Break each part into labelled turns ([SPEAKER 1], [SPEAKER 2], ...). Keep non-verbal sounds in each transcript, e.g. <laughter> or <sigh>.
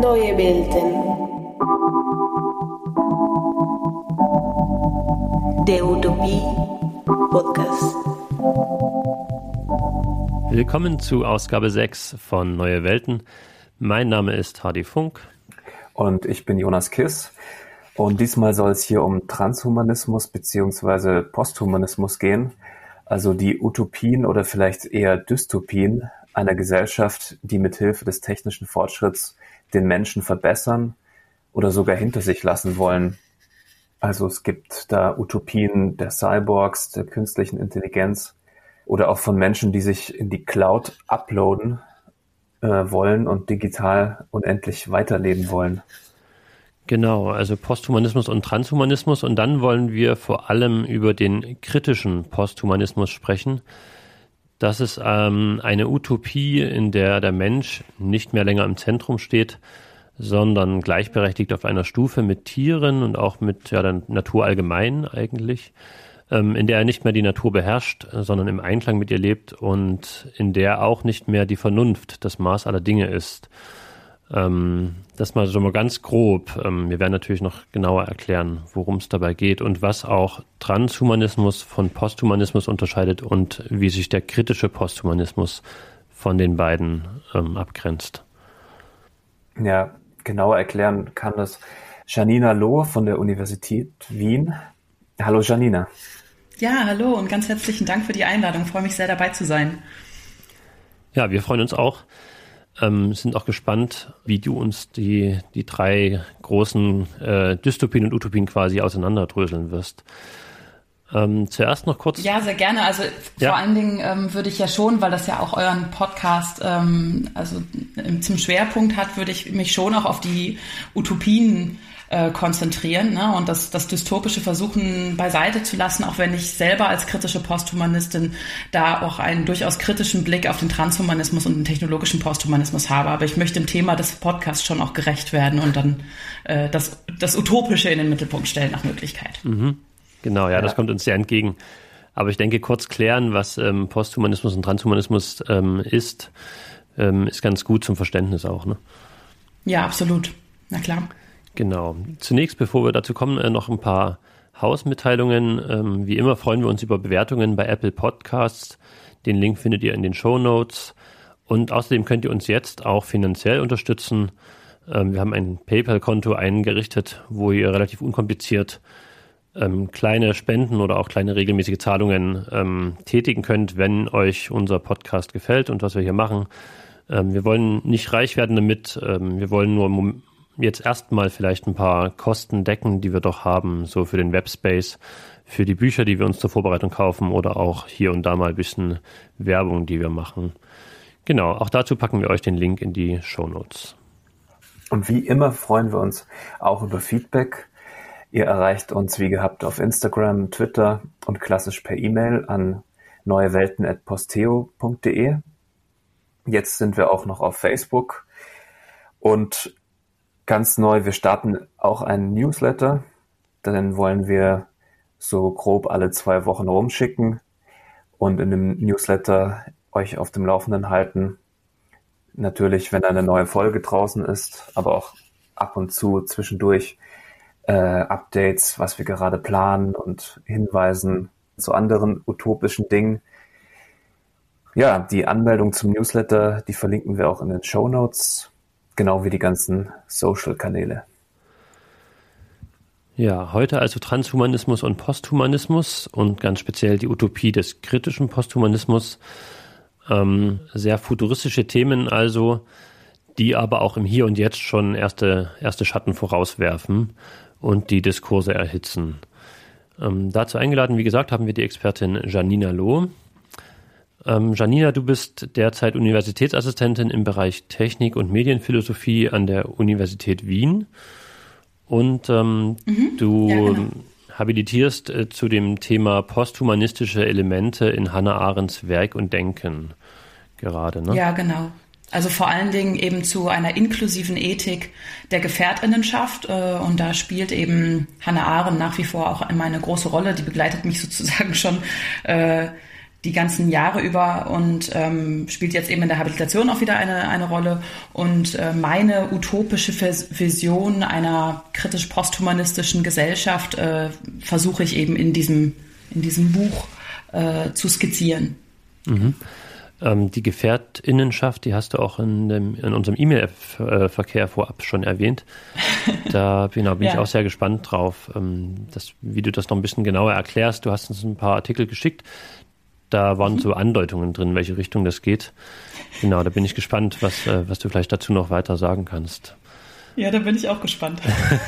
[SPEAKER 1] Neue Welten. Der Utopie Podcast.
[SPEAKER 2] Willkommen zu Ausgabe 6 von Neue Welten. Mein Name ist Hardy Funk.
[SPEAKER 3] Und ich bin Jonas Kiss. Und diesmal soll es hier um Transhumanismus bzw. Posthumanismus gehen, also die Utopien oder vielleicht eher Dystopien einer Gesellschaft, die mithilfe des technischen Fortschritts den Menschen verbessern oder sogar hinter sich lassen wollen. Also es gibt da Utopien der Cyborgs, der künstlichen Intelligenz oder auch von Menschen, die sich in die Cloud uploaden äh, wollen und digital unendlich weiterleben wollen.
[SPEAKER 2] Genau, also Posthumanismus und Transhumanismus. Und dann wollen wir vor allem über den kritischen Posthumanismus sprechen. Das ist ähm, eine Utopie, in der der Mensch nicht mehr länger im Zentrum steht, sondern gleichberechtigt auf einer Stufe mit Tieren und auch mit ja, der Natur allgemein eigentlich, ähm, in der er nicht mehr die Natur beherrscht, sondern im Einklang mit ihr lebt und in der auch nicht mehr die Vernunft das Maß aller Dinge ist. Ähm, das mal so mal ganz grob. Ähm, wir werden natürlich noch genauer erklären, worum es dabei geht und was auch Transhumanismus von Posthumanismus unterscheidet und wie sich der kritische Posthumanismus von den beiden ähm, abgrenzt.
[SPEAKER 3] Ja, genauer erklären kann das Janina Loh von der Universität Wien. Hallo Janina.
[SPEAKER 4] Ja, hallo und ganz herzlichen Dank für die Einladung. Ich freue mich sehr dabei zu sein.
[SPEAKER 2] Ja, wir freuen uns auch. Ähm, sind auch gespannt, wie du uns die, die drei großen äh, Dystopien und Utopien quasi auseinanderdröseln wirst. Ähm, zuerst noch kurz.
[SPEAKER 4] Ja, sehr gerne. Also ja. vor allen Dingen ähm, würde ich ja schon, weil das ja auch euren Podcast ähm, also zum Schwerpunkt hat, würde ich mich schon auch auf die Utopien äh, konzentrieren ne? und das, das Dystopische versuchen beiseite zu lassen, auch wenn ich selber als kritische Posthumanistin da auch einen durchaus kritischen Blick auf den Transhumanismus und den technologischen Posthumanismus habe. Aber ich möchte dem Thema des Podcasts schon auch gerecht werden und dann äh, das, das Utopische in den Mittelpunkt stellen nach Möglichkeit.
[SPEAKER 2] Mhm. Genau, ja, ja, das kommt uns sehr entgegen. Aber ich denke, kurz klären, was ähm, Posthumanismus und Transhumanismus ähm, ist, ähm, ist ganz gut zum Verständnis auch. Ne?
[SPEAKER 4] Ja, absolut. Na klar.
[SPEAKER 2] Genau. Zunächst, bevor wir dazu kommen, äh, noch ein paar Hausmitteilungen. Ähm, wie immer freuen wir uns über Bewertungen bei Apple Podcasts. Den Link findet ihr in den Show Notes. Und außerdem könnt ihr uns jetzt auch finanziell unterstützen. Ähm, wir haben ein PayPal-Konto eingerichtet, wo ihr relativ unkompliziert ähm, kleine Spenden oder auch kleine regelmäßige Zahlungen tätigen könnt, wenn euch unser Podcast gefällt und was wir hier machen. Wir wollen nicht reich werden damit. Wir wollen nur jetzt erstmal vielleicht ein paar Kosten decken, die wir doch haben, so für den Webspace, für die Bücher, die wir uns zur Vorbereitung kaufen oder auch hier und da mal ein bisschen Werbung, die wir machen. Genau, auch dazu packen wir euch den Link in die Show Notes.
[SPEAKER 3] Und wie immer freuen wir uns auch über Feedback. Ihr erreicht uns wie gehabt auf Instagram, Twitter und klassisch per E-Mail an neuewelten.posteo.de. Jetzt sind wir auch noch auf Facebook und ganz neu. Wir starten auch einen Newsletter. Den wollen wir so grob alle zwei Wochen rumschicken und in dem Newsletter euch auf dem Laufenden halten. Natürlich, wenn eine neue Folge draußen ist, aber auch ab und zu zwischendurch äh, Updates, was wir gerade planen und Hinweisen zu anderen utopischen Dingen. Ja, die Anmeldung zum Newsletter, die verlinken wir auch in den Show Notes. Genau wie die ganzen Social-Kanäle.
[SPEAKER 2] Ja, heute also Transhumanismus und Posthumanismus und ganz speziell die Utopie des kritischen Posthumanismus. Ähm, sehr futuristische Themen also, die aber auch im Hier und Jetzt schon erste, erste Schatten vorauswerfen und die Diskurse erhitzen. Ähm, dazu eingeladen, wie gesagt, haben wir die Expertin Janina Loh. Ähm, Janina, du bist derzeit Universitätsassistentin im Bereich Technik und Medienphilosophie an der Universität Wien. Und ähm, mhm. du ja, genau. habilitierst äh, zu dem Thema posthumanistische Elemente in Hannah Arendts Werk und Denken gerade, ne?
[SPEAKER 4] Ja, genau. Also vor allen Dingen eben zu einer inklusiven Ethik der Gefährtinnenschaft. Äh, und da spielt eben Hannah Arendt nach wie vor auch immer eine große Rolle. Die begleitet mich sozusagen schon äh, die ganzen Jahre über und ähm, spielt jetzt eben in der Habilitation auch wieder eine, eine Rolle. Und äh, meine utopische Vision einer kritisch posthumanistischen Gesellschaft äh, versuche ich eben in diesem, in diesem Buch äh, zu skizzieren.
[SPEAKER 2] Mhm. Ähm, die Gefährtinnenschaft, die hast du auch in, dem, in unserem E-Mail-Verkehr vorab schon erwähnt. <laughs> Da genau, bin ja. ich auch sehr gespannt drauf, ähm, dass, wie du das noch ein bisschen genauer erklärst. Du hast uns ein paar Artikel geschickt. Da waren mhm. so Andeutungen drin, welche Richtung das geht. Genau, da bin ich gespannt, was, äh, was du vielleicht dazu noch weiter sagen kannst.
[SPEAKER 4] Ja, da bin ich auch gespannt,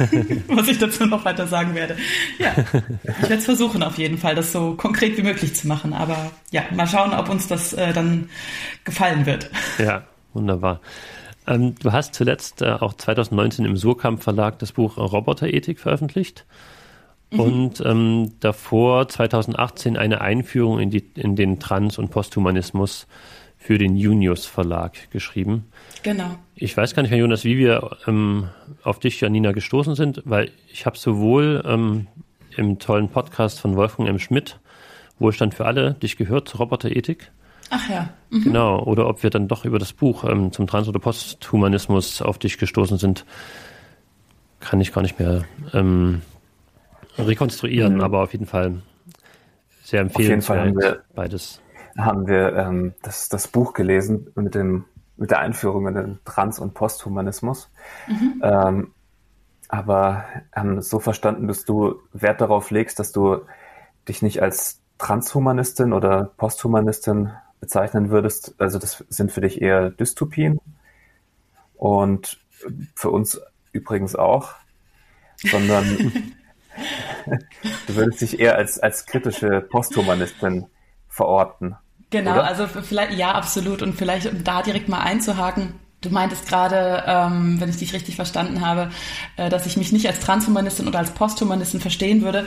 [SPEAKER 4] <laughs> was ich dazu noch weiter sagen werde. Ja, ich werde es versuchen auf jeden Fall, das so konkret wie möglich zu machen. Aber ja, mal schauen, ob uns das äh, dann gefallen wird.
[SPEAKER 2] Ja, wunderbar. Ähm, du hast zuletzt äh, auch 2019 im Surkamp Verlag das Buch Roboterethik veröffentlicht. Mhm. Und ähm, davor 2018 eine Einführung in, die, in den Trans- und Posthumanismus für den Junius Verlag geschrieben.
[SPEAKER 4] Genau.
[SPEAKER 2] Ich weiß gar nicht mehr, Jonas, wie wir ähm, auf dich, Janina, gestoßen sind, weil ich habe sowohl ähm, im tollen Podcast von Wolfgang M. Schmidt, Wohlstand für alle, dich gehört zur Roboterethik.
[SPEAKER 4] Ach ja.
[SPEAKER 2] Mhm. Genau. Oder ob wir dann doch über das Buch ähm, zum Trans- oder Posthumanismus auf dich gestoßen sind, kann ich gar nicht mehr ähm, rekonstruieren, mhm. aber auf jeden Fall sehr empfehlenswert.
[SPEAKER 3] Auf jeden Fall haben wir, beides. Haben wir ähm, das, das Buch gelesen mit dem mit der Einführung in den Trans- und Posthumanismus. Mhm. Ähm, aber haben so verstanden, dass du Wert darauf legst, dass du dich nicht als Transhumanistin oder Posthumanistin bezeichnen würdest. Also das sind für dich eher Dystopien und für uns übrigens auch, sondern <laughs> du würdest dich eher als, als kritische Posthumanistin verorten.
[SPEAKER 4] Genau, oder? also vielleicht, ja, absolut. Und vielleicht, um da direkt mal einzuhaken, Du meintest gerade, ähm, wenn ich dich richtig verstanden habe, äh, dass ich mich nicht als Transhumanistin oder als Posthumanistin verstehen würde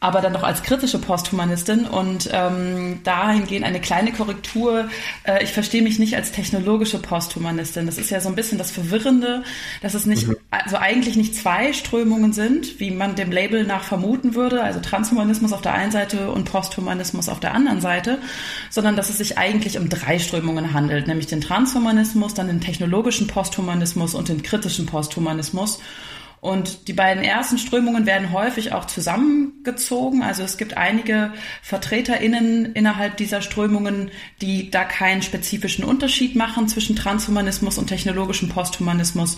[SPEAKER 4] aber dann doch als kritische Posthumanistin und ähm, dahingehend eine kleine Korrektur. Äh, ich verstehe mich nicht als technologische Posthumanistin. Das ist ja so ein bisschen das Verwirrende, dass es nicht, mhm. also eigentlich nicht zwei Strömungen sind, wie man dem Label nach vermuten würde, also Transhumanismus auf der einen Seite und Posthumanismus auf der anderen Seite, sondern dass es sich eigentlich um drei Strömungen handelt, nämlich den Transhumanismus, dann den technologischen Posthumanismus und den kritischen Posthumanismus. Und die beiden ersten Strömungen werden häufig auch zusammengezogen. Also es gibt einige VertreterInnen innerhalb dieser Strömungen, die da keinen spezifischen Unterschied machen zwischen Transhumanismus und technologischem Posthumanismus.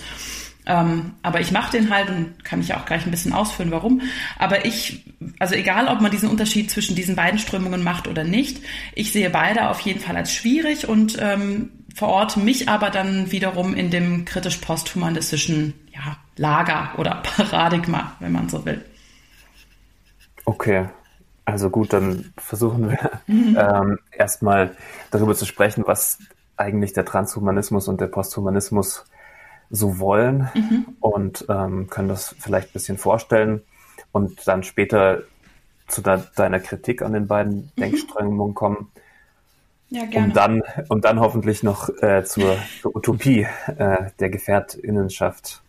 [SPEAKER 4] Ähm, aber ich mache den halt und kann ich auch gleich ein bisschen ausführen, warum. Aber ich, also egal, ob man diesen Unterschied zwischen diesen beiden Strömungen macht oder nicht, ich sehe beide auf jeden Fall als schwierig und ähm, verorte mich aber dann wiederum in dem kritisch-posthumanistischen ja, Lager oder <laughs> Paradigma, wenn man so will.
[SPEAKER 3] Okay, also gut, dann versuchen wir mhm. ähm, erstmal darüber zu sprechen, was eigentlich der Transhumanismus und der Posthumanismus so wollen mhm. und ähm, können das vielleicht ein bisschen vorstellen und dann später zu de deiner Kritik an den beiden mhm. Denkströmungen kommen. Ja, gerne. Um dann, um dann hoffentlich noch äh, zur, zur Utopie äh, der Gefährtinnenschaft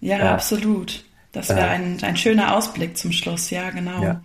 [SPEAKER 4] ja, ja. absolut. Das wäre ein, ein schöner Ausblick zum Schluss, ja, genau. Ja.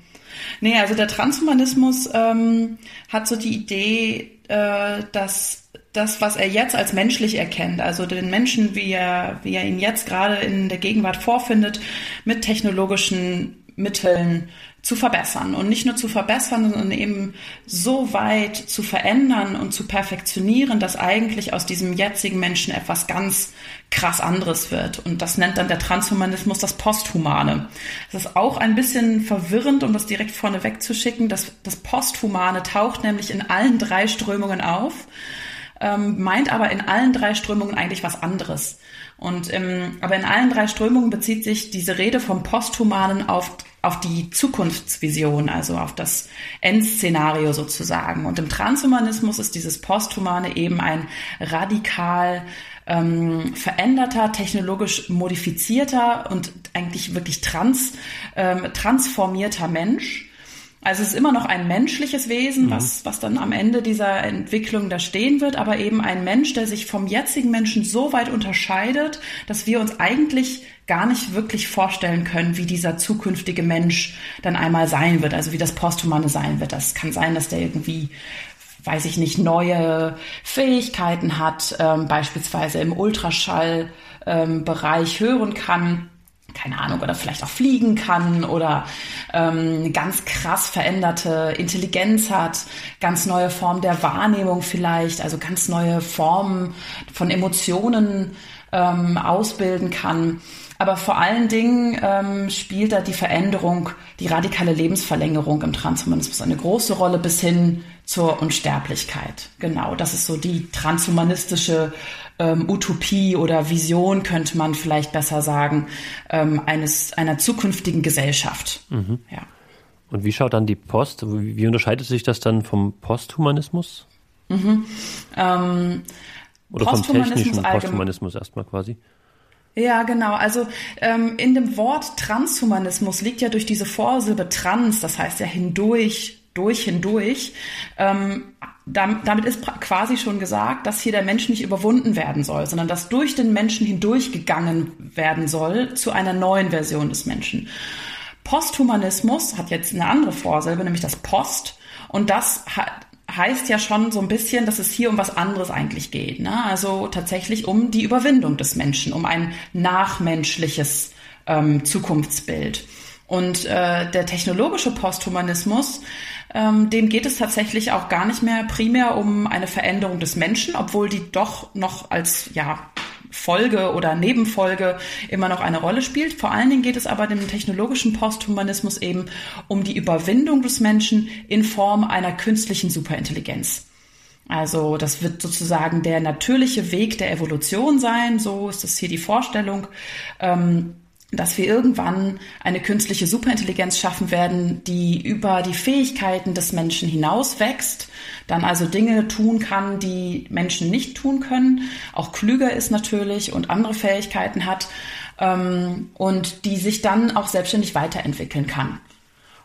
[SPEAKER 4] Nee, also der Transhumanismus ähm, hat so die Idee, äh, dass das, was er jetzt als menschlich erkennt, also den Menschen, wie er, wie er ihn jetzt gerade in der Gegenwart vorfindet, mit technologischen Mitteln zu verbessern und nicht nur zu verbessern, sondern eben so weit zu verändern und zu perfektionieren, dass eigentlich aus diesem jetzigen Menschen etwas ganz krass anderes wird. Und das nennt dann der Transhumanismus das Posthumane. Das ist auch ein bisschen verwirrend, um das direkt vorne wegzuschicken. Das, das Posthumane taucht nämlich in allen drei Strömungen auf, ähm, meint aber in allen drei Strömungen eigentlich was anderes. Und ähm, aber in allen drei Strömungen bezieht sich diese Rede vom Posthumanen auf auf die Zukunftsvision, also auf das Endszenario sozusagen. Und im Transhumanismus ist dieses Posthumane eben ein radikal ähm, veränderter, technologisch modifizierter und eigentlich wirklich trans, ähm, transformierter Mensch. Also es ist immer noch ein menschliches Wesen, mhm. was, was dann am Ende dieser Entwicklung da stehen wird, aber eben ein Mensch, der sich vom jetzigen Menschen so weit unterscheidet, dass wir uns eigentlich gar nicht wirklich vorstellen können, wie dieser zukünftige Mensch dann einmal sein wird, also wie das Posthumane sein wird. Das kann sein, dass der irgendwie weiß ich nicht, neue Fähigkeiten hat, ähm, beispielsweise im Ultraschallbereich ähm, hören kann keine Ahnung, oder vielleicht auch fliegen kann oder ähm, ganz krass veränderte Intelligenz hat, ganz neue Formen der Wahrnehmung vielleicht, also ganz neue Formen von Emotionen ähm, ausbilden kann. Aber vor allen Dingen ähm, spielt da die Veränderung, die radikale Lebensverlängerung im Transhumanismus eine große Rolle bis hin zur Unsterblichkeit. Genau, das ist so die transhumanistische ähm, Utopie oder Vision, könnte man vielleicht besser sagen, ähm, eines einer zukünftigen Gesellschaft.
[SPEAKER 2] Mhm. Ja. Und wie schaut dann die Post? Wie, unterscheidet sich das dann vom Posthumanismus? Mhm. Ähm, oder vom technischen Posthumanismus erstmal quasi?
[SPEAKER 4] Ja, genau. Also ähm, in dem Wort Transhumanismus liegt ja durch diese Vorsilbe trans, das heißt ja hindurch, durch, hindurch, ähm, damit ist quasi schon gesagt, dass hier der Mensch nicht überwunden werden soll, sondern dass durch den Menschen hindurchgegangen werden soll zu einer neuen Version des Menschen. Posthumanismus hat jetzt eine andere Vorsilbe, nämlich das Post. Und das heißt ja schon so ein bisschen, dass es hier um was anderes eigentlich geht. Ne? Also tatsächlich um die Überwindung des Menschen, um ein nachmenschliches ähm, Zukunftsbild. Und äh, der technologische Posthumanismus, ähm, dem geht es tatsächlich auch gar nicht mehr primär um eine Veränderung des Menschen, obwohl die doch noch als ja Folge oder Nebenfolge immer noch eine Rolle spielt. Vor allen Dingen geht es aber dem technologischen Posthumanismus eben um die Überwindung des Menschen in Form einer künstlichen Superintelligenz. Also das wird sozusagen der natürliche Weg der Evolution sein, so ist das hier die Vorstellung. Ähm, dass wir irgendwann eine künstliche Superintelligenz schaffen werden, die über die Fähigkeiten des Menschen hinaus wächst, dann also Dinge tun kann, die Menschen nicht tun können, auch klüger ist natürlich und andere Fähigkeiten hat ähm, und die sich dann auch selbstständig weiterentwickeln kann.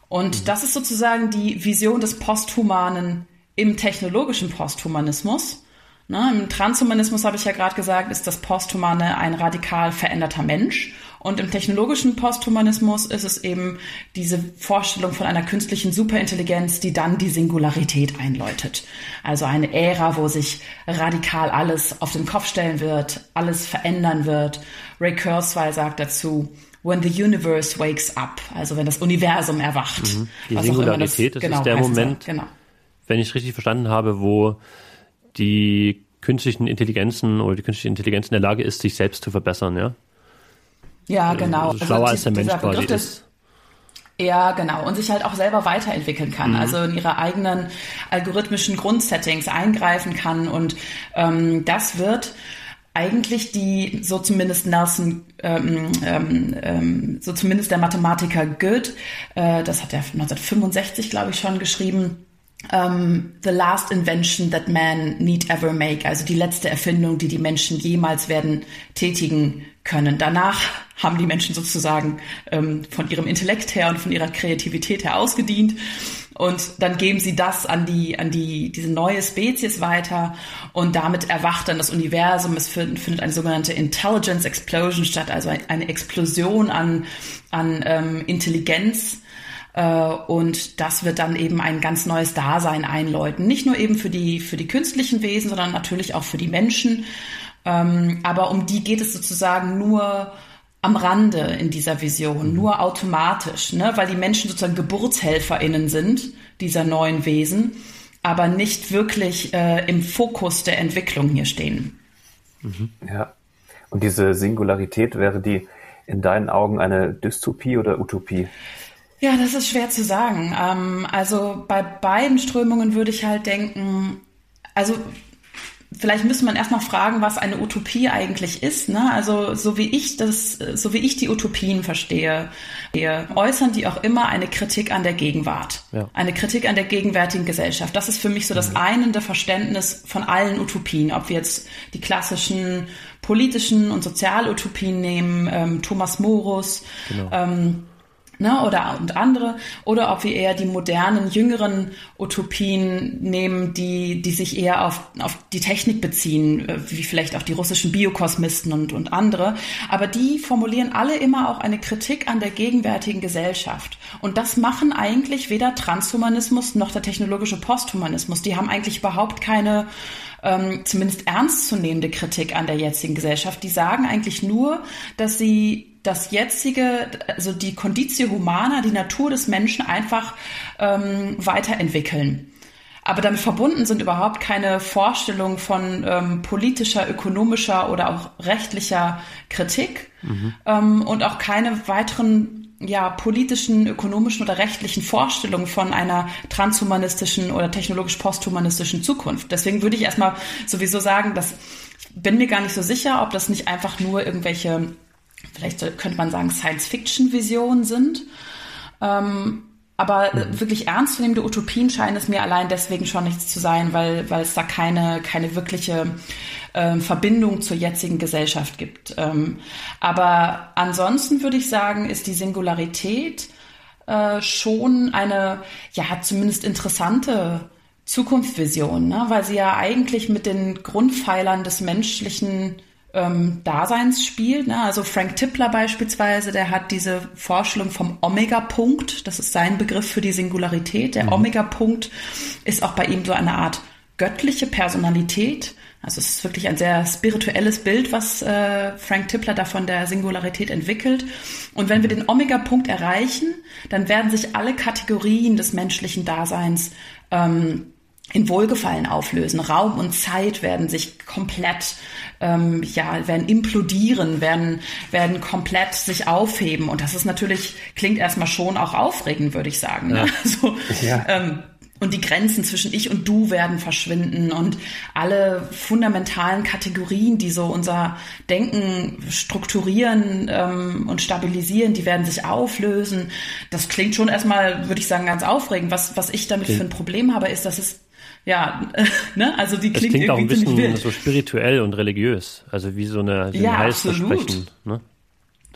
[SPEAKER 4] Und mhm. das ist sozusagen die Vision des Posthumanen im technologischen Posthumanismus. Ne, Im Transhumanismus habe ich ja gerade gesagt, ist das Posthumane ein radikal veränderter Mensch. Und im technologischen Posthumanismus ist es eben diese Vorstellung von einer künstlichen Superintelligenz, die dann die Singularität einläutet. Also eine Ära, wo sich radikal alles auf den Kopf stellen wird, alles verändern wird. Ray Kurzweil sagt dazu, when the universe wakes up, also wenn das Universum erwacht. Mhm.
[SPEAKER 2] Die Singularität, das, das genau, ist der Moment, genau. wenn ich richtig verstanden habe, wo die künstlichen Intelligenzen oder die künstliche Intelligenz in der Lage ist, sich selbst zu verbessern, ja?
[SPEAKER 4] Ja, äh, genau.
[SPEAKER 2] Also schlauer also, als der Mensch quasi ist.
[SPEAKER 4] Ja, genau. Und sich halt auch selber weiterentwickeln kann. Mhm. Also in ihre eigenen algorithmischen Grundsettings eingreifen kann. Und ähm, das wird eigentlich die, so zumindest Nelson, ähm, ähm, ähm so zumindest der Mathematiker Goethe, äh, das hat er 1965, glaube ich, schon geschrieben, um, ähm, the last invention that man need ever make, also die letzte Erfindung, die die Menschen jemals werden tätigen können. Danach haben die Menschen sozusagen ähm, von ihrem Intellekt her und von ihrer Kreativität her ausgedient. Und dann geben sie das an die, an die, diese neue Spezies weiter und damit erwacht dann das Universum. Es findet eine sogenannte Intelligence Explosion statt, also eine Explosion an, an ähm, Intelligenz. Äh, und das wird dann eben ein ganz neues Dasein einläuten. Nicht nur eben für die, für die künstlichen Wesen, sondern natürlich auch für die Menschen. Ähm, aber um die geht es sozusagen nur am Rande in dieser Vision, mhm. nur automatisch, ne? weil die Menschen sozusagen GeburtshelferInnen sind dieser neuen Wesen, aber nicht wirklich äh, im Fokus der Entwicklung hier stehen.
[SPEAKER 3] Mhm. Ja. Und diese Singularität wäre die in deinen Augen eine Dystopie oder Utopie?
[SPEAKER 4] Ja, das ist schwer zu sagen. Ähm, also bei beiden Strömungen würde ich halt denken, also vielleicht müsste man erst noch fragen, was eine Utopie eigentlich ist. Ne? Also so wie ich das, so wie ich die Utopien verstehe, äußern die auch immer eine Kritik an der Gegenwart, ja. eine Kritik an der gegenwärtigen Gesellschaft. Das ist für mich so das mhm. einende Verständnis von allen Utopien, ob wir jetzt die klassischen politischen und Sozialutopien nehmen, ähm, Thomas Morus. Genau. Ähm, ne, oder und andere, oder ob wir eher die modernen, jüngeren Utopien nehmen, die, die sich eher auf, auf die Technik beziehen, äh, wie vielleicht auch die russischen Biokosmisten und, und andere. Aber die formulieren alle immer auch eine Kritik an der gegenwärtigen Gesellschaft. Und das machen eigentlich weder Transhumanismus noch der technologische Posthumanismus. Die haben eigentlich überhaupt keine ähm, zumindest ernstzunehmende Kritik an der jetzigen Gesellschaft. Die sagen eigentlich nur, dass sie das jetzige, also die Conditio Humana, die Natur des Menschen einfach ähm, weiterentwickeln. Aber damit verbunden sind überhaupt keine Vorstellungen von ähm, politischer, ökonomischer oder auch rechtlicher Kritik mhm. ähm, und auch keine weiteren ja, politischen, ökonomischen oder rechtlichen Vorstellungen von einer transhumanistischen oder technologisch posthumanistischen Zukunft. Deswegen würde ich erstmal sowieso sagen, dass ich bin mir gar nicht so sicher, ob das nicht einfach nur irgendwelche vielleicht könnte man sagen, Science-Fiction-Visionen sind. Ähm, aber mhm. wirklich ernstzunehmende Utopien scheinen es mir allein deswegen schon nichts zu sein, weil, weil es da keine, keine wirkliche äh, Verbindung zur jetzigen Gesellschaft gibt. Ähm, aber ansonsten würde ich sagen, ist die Singularität äh, schon eine, ja, zumindest interessante Zukunftsvision, ne? weil sie ja eigentlich mit den Grundpfeilern des menschlichen ähm, Daseins spielt. Ne? Also Frank Tippler beispielsweise, der hat diese Vorstellung vom Omega-Punkt, das ist sein Begriff für die Singularität. Der mhm. Omega-Punkt ist auch bei ihm so eine Art göttliche Personalität. Also es ist wirklich ein sehr spirituelles Bild, was äh, Frank Tippler da von der Singularität entwickelt. Und wenn wir den Omega-Punkt erreichen, dann werden sich alle Kategorien des menschlichen Daseins ähm, in Wohlgefallen auflösen. Raum und Zeit werden sich komplett, ähm, ja, werden implodieren, werden, werden komplett sich aufheben. Und das ist natürlich, klingt erstmal schon auch aufregend, würde ich sagen. Ne? Ja. <laughs> So, ja. ähm, und die Grenzen zwischen ich und du werden verschwinden und alle fundamentalen Kategorien, die so unser Denken strukturieren ähm, und stabilisieren, die werden sich auflösen. Das klingt schon erstmal, würde ich sagen, ganz aufregend. Was, was ich damit okay. für ein Problem habe, ist, dass es ja, <laughs> ne? Also die klingt,
[SPEAKER 2] das klingt auch ein bisschen so spirituell und religiös, also wie so eine so
[SPEAKER 4] ja, absolut. Ne?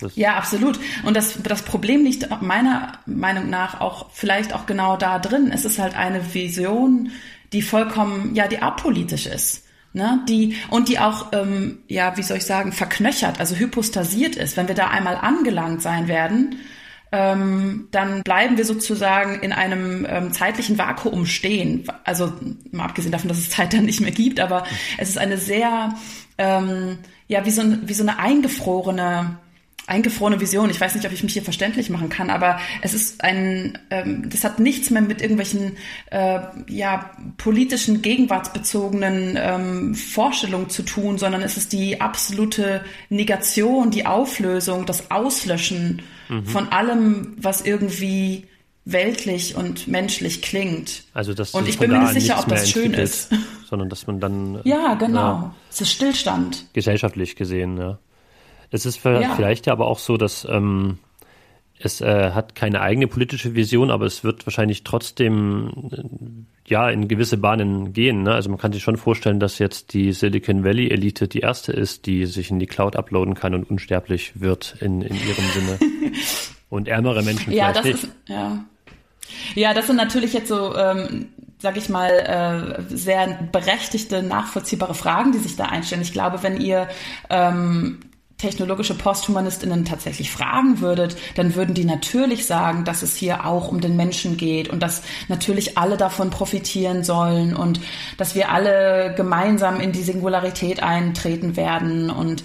[SPEAKER 4] Das ja, absolut. Und das, das Problem liegt meiner Meinung nach auch vielleicht auch genau da drin. Es ist halt eine Vision, die vollkommen, ja, die apolitisch ist. Ne, die und die auch ähm, ja wie soll ich sagen verknöchert also hypostasiert ist wenn wir da einmal angelangt sein werden ähm, dann bleiben wir sozusagen in einem ähm, zeitlichen Vakuum stehen. Also mal abgesehen davon, dass es Zeit dann nicht mehr gibt, aber es ist eine sehr, ähm, ja, wie so, wie so eine eingefrorene eingefrorene Vision. Ich weiß nicht, ob ich mich hier verständlich machen kann, aber es ist ein, ähm, das hat nichts mehr mit irgendwelchen äh, ja politischen gegenwartsbezogenen ähm, Vorstellungen zu tun, sondern es ist die absolute Negation, die Auflösung, das Auslöschen mhm. von allem, was irgendwie weltlich und menschlich klingt.
[SPEAKER 2] Also das
[SPEAKER 4] und ich bin mir nicht sicher, ob das schön ist.
[SPEAKER 2] Sondern dass man dann
[SPEAKER 4] ja genau, ja, es ist Stillstand.
[SPEAKER 2] Gesellschaftlich gesehen, ja. Es ist vielleicht ja. aber auch so, dass ähm, es äh, hat keine eigene politische Vision, aber es wird wahrscheinlich trotzdem äh, ja in gewisse Bahnen gehen. Ne? Also man kann sich schon vorstellen, dass jetzt die Silicon Valley Elite die erste ist, die sich in die Cloud uploaden kann und unsterblich wird in, in ihrem Sinne. <laughs> Und ärmere Menschen
[SPEAKER 4] ja,
[SPEAKER 2] vielleicht das nicht.
[SPEAKER 4] Ist, ja. ja, das sind natürlich jetzt so, ähm, sag ich mal, äh, sehr berechtigte, nachvollziehbare Fragen, die sich da einstellen. Ich glaube, wenn ihr ähm, technologische Posthumanistinnen tatsächlich fragen würdet, dann würden die natürlich sagen, dass es hier auch um den Menschen geht und dass natürlich alle davon profitieren sollen und dass wir alle gemeinsam in die Singularität eintreten werden und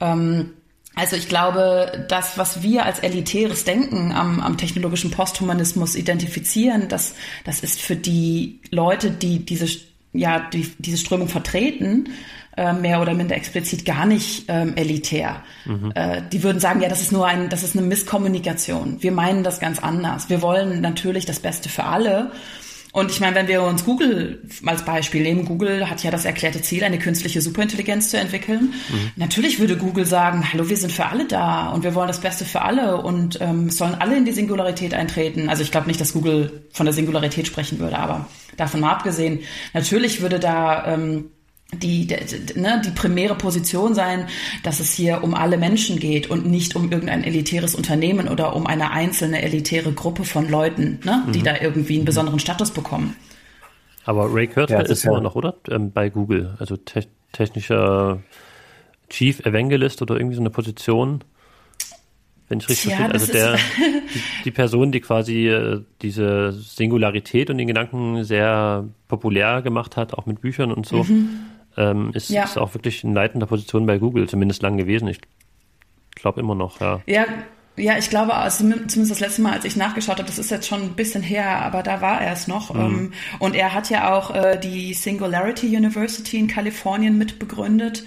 [SPEAKER 4] ähm, also ich glaube, das, was wir als elitäres Denken am, am technologischen Posthumanismus identifizieren, das, das ist für die Leute, die diese, ja, die, diese Strömung vertreten, äh, mehr oder minder explizit gar nicht ähm, elitär. Mhm. Äh, die würden sagen, ja, das ist nur ein, das ist eine Misskommunikation. Wir meinen das ganz anders. Wir wollen natürlich das Beste für alle. Und ich meine, wenn wir uns Google als Beispiel nehmen, Google hat ja das erklärte Ziel, eine künstliche Superintelligenz zu entwickeln. Mhm. Natürlich würde Google sagen, hallo, wir sind für alle da und wir wollen das Beste für alle und ähm, sollen alle in die Singularität eintreten. Also ich glaube nicht, dass Google von der Singularität sprechen würde, aber davon mal abgesehen, natürlich würde da ähm, die, die, ne, die primäre Position sein, dass es hier um alle Menschen geht und nicht um irgendein elitäres Unternehmen oder um eine einzelne elitäre Gruppe von Leuten, ne, die mhm. da irgendwie einen besonderen Status bekommen.
[SPEAKER 2] Aber Ray Kurzweil ja, ist, ist immer noch, oder? Ähm, bei Google, also te technischer Chief Evangelist oder irgendwie so eine Position wenn ich richtig verstehe. Also der, die, die, Person, die quasi äh, diese Singularität und den Gedanken sehr populär gemacht hat, auch mit Büchern und so, mhm. Ähm, ist, ja. ist auch wirklich in leitender Position bei Google, zumindest lang gewesen. Ich glaube immer noch, ja.
[SPEAKER 4] Ja, ja, ich glaube, also zumindest das letzte Mal, als ich nachgeschaut habe, das ist jetzt schon ein bisschen her, aber da war er es noch. Mhm. Ähm, und er hat ja auch äh, die Singularity University in Kalifornien mitbegründet,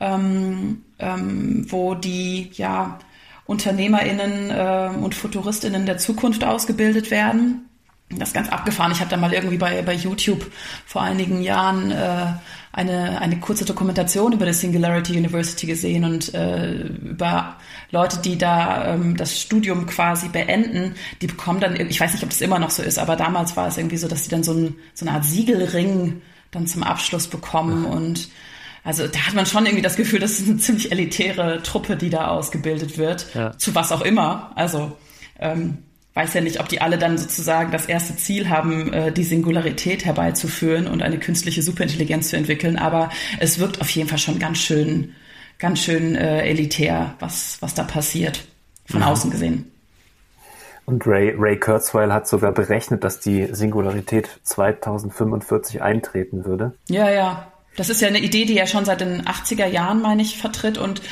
[SPEAKER 4] ähm, ähm, wo die ja UnternehmerInnen äh, und FuturistInnen der Zukunft ausgebildet werden. Das ist ganz abgefahren. Ich habe da mal irgendwie bei, bei YouTube vor einigen Jahren äh, eine, eine kurze Dokumentation über die Singularity University gesehen und äh, über Leute, die da ähm, das Studium quasi beenden, die bekommen dann, ich weiß nicht, ob das immer noch so ist, aber damals war es irgendwie so, dass die dann so, ein, so eine Art Siegelring dann zum Abschluss bekommen und also da hat man schon irgendwie das Gefühl, das ist eine ziemlich elitäre Truppe, die da ausgebildet wird, ja. zu was auch immer. Also ähm, weiß ja nicht, ob die alle dann sozusagen das erste Ziel haben, äh, die Singularität herbeizuführen und eine künstliche Superintelligenz zu entwickeln, aber es wirkt auf jeden Fall schon ganz schön, ganz schön äh, elitär, was, was da passiert, von mhm. außen gesehen.
[SPEAKER 3] Und Ray, Ray Kurzweil hat sogar berechnet, dass die Singularität 2045 eintreten würde.
[SPEAKER 4] Ja, ja. Das ist ja eine Idee, die er schon seit den 80er Jahren, meine ich, vertritt. Und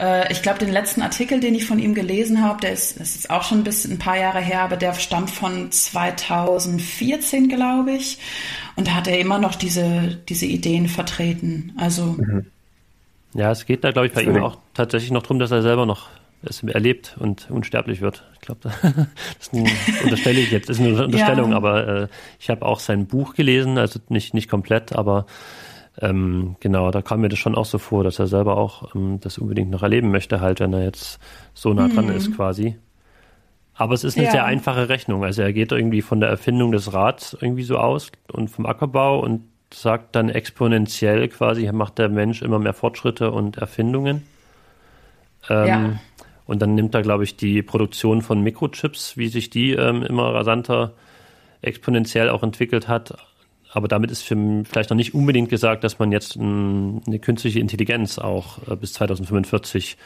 [SPEAKER 4] äh, ich glaube, den letzten Artikel, den ich von ihm gelesen habe, der ist, das ist auch schon ein, bisschen, ein paar Jahre her, aber der stammt von 2014, glaube ich. Und da hat er immer noch diese, diese Ideen vertreten. Also. Mhm.
[SPEAKER 2] Ja, es geht da, glaube ich, bei ihm auch tatsächlich noch darum, dass er selber noch es erlebt und unsterblich wird. Ich glaube, <laughs> das unterstelle ich jetzt, das ist eine <laughs> Unterstellung, ja. aber äh, ich habe auch sein Buch gelesen, also nicht, nicht komplett, aber ähm, genau, da kam mir das schon auch so vor, dass er selber auch ähm, das unbedingt noch erleben möchte, halt, wenn er jetzt so nah dran mhm. ist quasi. Aber es ist eine ja. sehr einfache Rechnung. Also er geht irgendwie von der Erfindung des Rads irgendwie so aus und vom Ackerbau und sagt dann exponentiell quasi, macht der Mensch immer mehr Fortschritte und Erfindungen. Ähm, ja. Und dann nimmt er, glaube ich, die Produktion von Mikrochips, wie sich die ähm, immer rasanter exponentiell auch entwickelt hat, aber damit ist für, vielleicht noch nicht unbedingt gesagt, dass man jetzt ein, eine künstliche Intelligenz auch äh, bis 2045